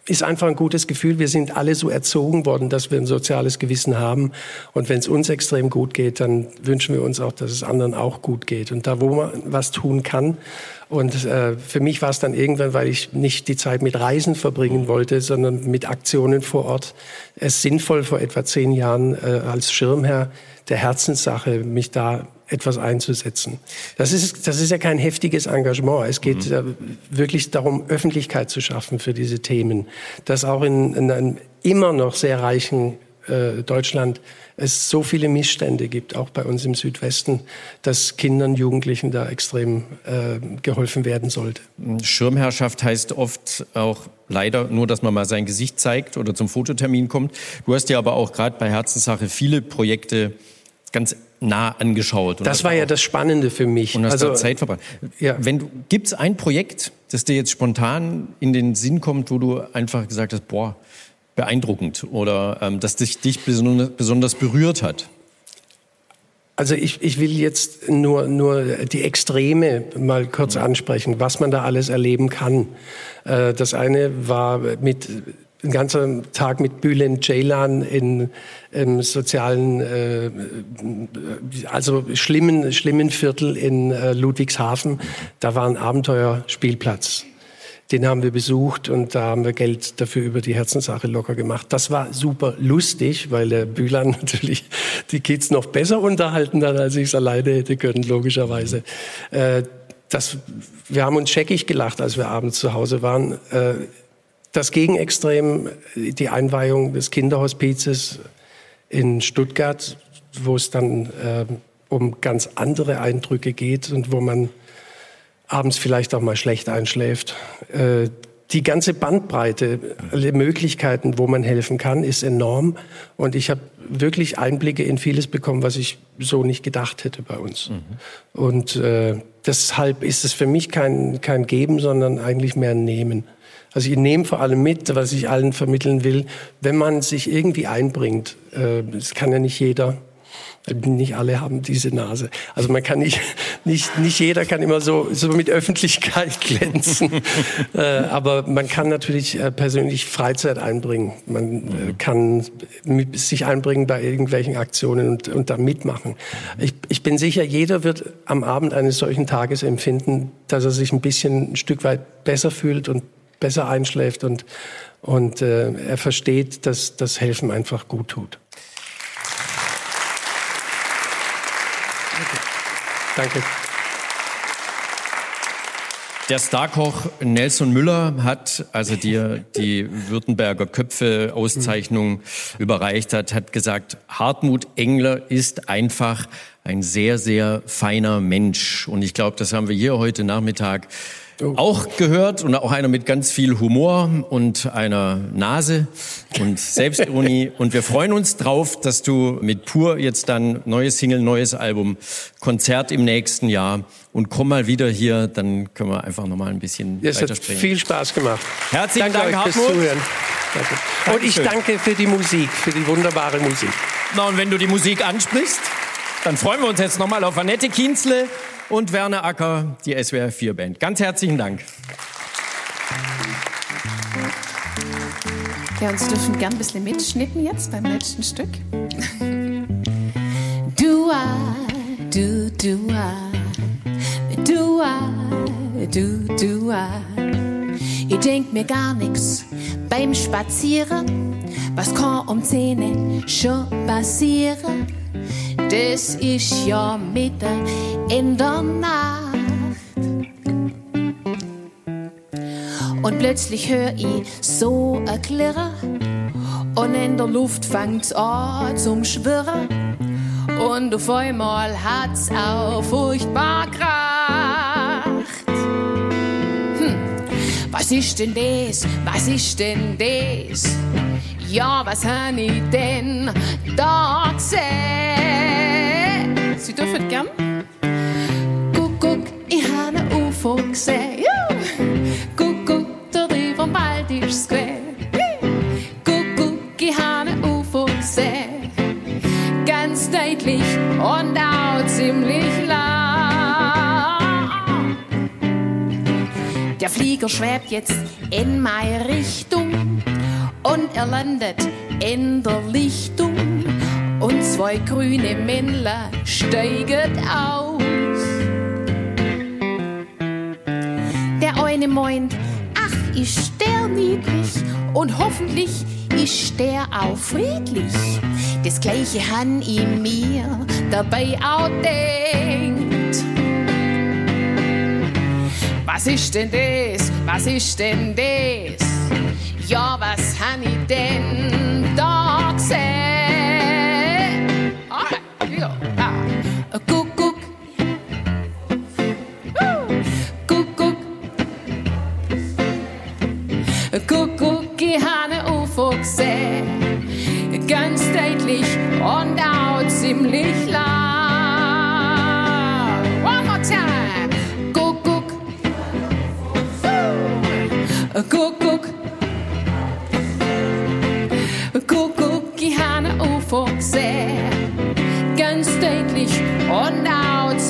ist einfach ein gutes Gefühl. Wir sind alle so erzogen worden, dass wir ein soziales Gewissen haben. Und wenn es uns extrem gut geht, dann wünschen wir uns auch, dass es anderen auch gut geht. Und da, wo man was tun kann. Und äh, für mich war es dann irgendwann, weil ich nicht die Zeit mit Reisen verbringen wollte, sondern mit Aktionen vor Ort, es sinnvoll vor etwa zehn Jahren äh, als Schirmherr der Herzenssache mich da etwas einzusetzen. Das ist, das ist ja kein heftiges Engagement. Es geht mhm. wirklich darum, Öffentlichkeit zu schaffen für diese Themen. Dass auch in, in einem immer noch sehr reichen äh, Deutschland es so viele Missstände gibt, auch bei uns im Südwesten, dass Kindern, Jugendlichen da extrem äh, geholfen werden sollte. Schirmherrschaft heißt oft auch leider nur, dass man mal sein Gesicht zeigt oder zum Fototermin kommt. Du hast ja aber auch gerade bei Herzenssache viele Projekte ganz nah angeschaut. das war ja das Spannende für mich. Und hast also, da Zeit verbracht. Ja. Wenn du, gibt's ein Projekt, das dir jetzt spontan in den Sinn kommt, wo du einfach gesagt hast, boah, beeindruckend oder ähm, dass dich, dich besonders berührt hat? Also ich, ich will jetzt nur, nur die Extreme mal kurz ansprechen, was man da alles erleben kann. Äh, das eine war mit den ganzen Tag mit Bülent Ceylan in im sozialen, äh, also schlimmen, schlimmen Viertel in äh, Ludwigshafen. Da war ein Abenteuerspielplatz. Den haben wir besucht und da haben wir Geld dafür über die Herzenssache locker gemacht. Das war super lustig, weil der Bühlan natürlich die Kids noch besser unterhalten hat, als ich es alleine hätte können, logischerweise. Äh, das, wir haben uns scheckig gelacht, als wir abends zu Hause waren. Äh, das Gegenextrem, die Einweihung des Kinderhospizes in Stuttgart, wo es dann äh, um ganz andere Eindrücke geht und wo man abends vielleicht auch mal schlecht einschläft. Äh, die ganze Bandbreite, alle Möglichkeiten, wo man helfen kann, ist enorm. Und ich habe wirklich Einblicke in vieles bekommen, was ich so nicht gedacht hätte bei uns. Mhm. Und äh, deshalb ist es für mich kein, kein Geben, sondern eigentlich mehr ein Nehmen. Also ich nehme vor allem mit, was ich allen vermitteln will, wenn man sich irgendwie einbringt. Äh, das kann ja nicht jeder nicht alle haben diese Nase. Also man kann nicht, nicht, nicht jeder kann immer so, so mit Öffentlichkeit glänzen. äh, aber man kann natürlich äh, persönlich Freizeit einbringen. Man äh, kann sich einbringen bei irgendwelchen Aktionen und, und da mitmachen. Ich, ich bin sicher, jeder wird am Abend eines solchen Tages empfinden, dass er sich ein bisschen ein Stück weit besser fühlt und besser einschläft und, und äh, er versteht, dass das Helfen einfach gut tut. Danke. Der Starkoch Nelson Müller hat, als er dir die Württemberger Köpfe-Auszeichnung überreicht hat, hat gesagt, Hartmut Engler ist einfach ein sehr, sehr feiner Mensch. Und ich glaube, das haben wir hier heute Nachmittag. Auch gehört und auch einer mit ganz viel Humor und einer Nase und Selbstironie. und wir freuen uns drauf, dass du mit Pur jetzt dann neues Single, neues Album, Konzert im nächsten Jahr und komm mal wieder hier, dann können wir einfach noch mal ein bisschen ja, Es hat viel Spaß gemacht. Herzlichen danke Dank, euch fürs Zuhören. Danke. Und ich danke für die Musik, für die wunderbare Musik. Na, und wenn du die Musik ansprichst, dann freuen wir uns jetzt noch mal auf Annette Kienzle und Werner Acker, die SWR 4 Band. Ganz herzlichen Dank. Ja, und Sie dürfen gern ein bisschen mitschnippen jetzt beim letzten Stück. I, du, du, I, du, I. Ich denk mir gar nix beim Spazieren, was kann um Zähne schon passieren. Das ist ja mitten in der Nacht. Und plötzlich hör ich so ein Klirren und in der Luft fängt's an zum Schwirren. Und auf einmal hat's auch furchtbar kracht. Hm, was ist denn das? Was ist denn das? Ja, was han ich denn da gesehen? Sie dürfen gern. Ein UFO gesehen. Guck, guck, da drüben bald ist Square. Guck, guck, ich habe ein UFO gesehen. Ganz deutlich und auch ziemlich lang. Der Flieger schwebt jetzt in meine Richtung und er landet in der Lichtung und zwei grüne Männler steigen aus. Der eine meint, ach, ist der niedlich und hoffentlich ist der auch friedlich. Das gleiche han ihm mir dabei auch denkt. Was ist denn das? Was ist denn das? Ja, was han ich denn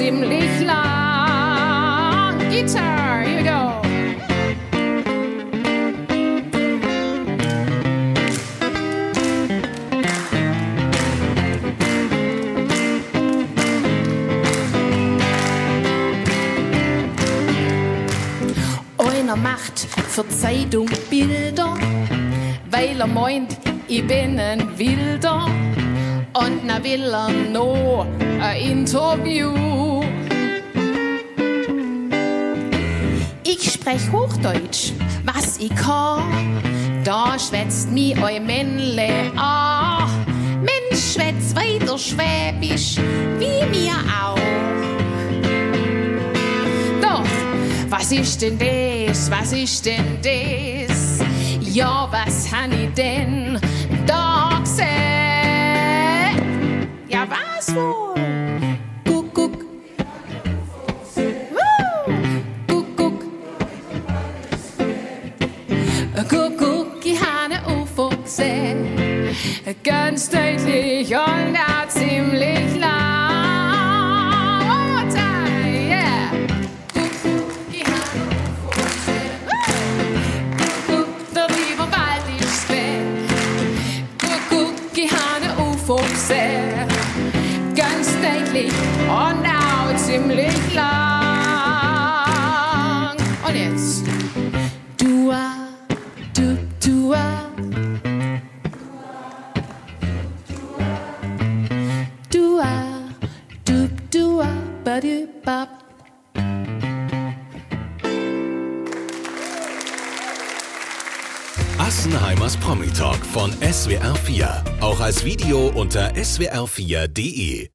ziemlich lang. Gitarre, here we go. Einer macht für Zeitung Bilder, weil er meint, ich bin ein Wilder und na will er noch ein Interview. sprech Hochdeutsch, was ich kann. Da schwätzt mi eu Männle an. Mensch schwätzt weiter Schwäbisch, wie mir auch. Doch, was ist denn das, was ist denn das? Ja, was han ich denn? ziemlich lang. Und jetzt. Dua, du, dua. Dua, du, dua, badu, bab. Assenheimers Promi Talk von SWR4. Auch als Video unter swr4.de.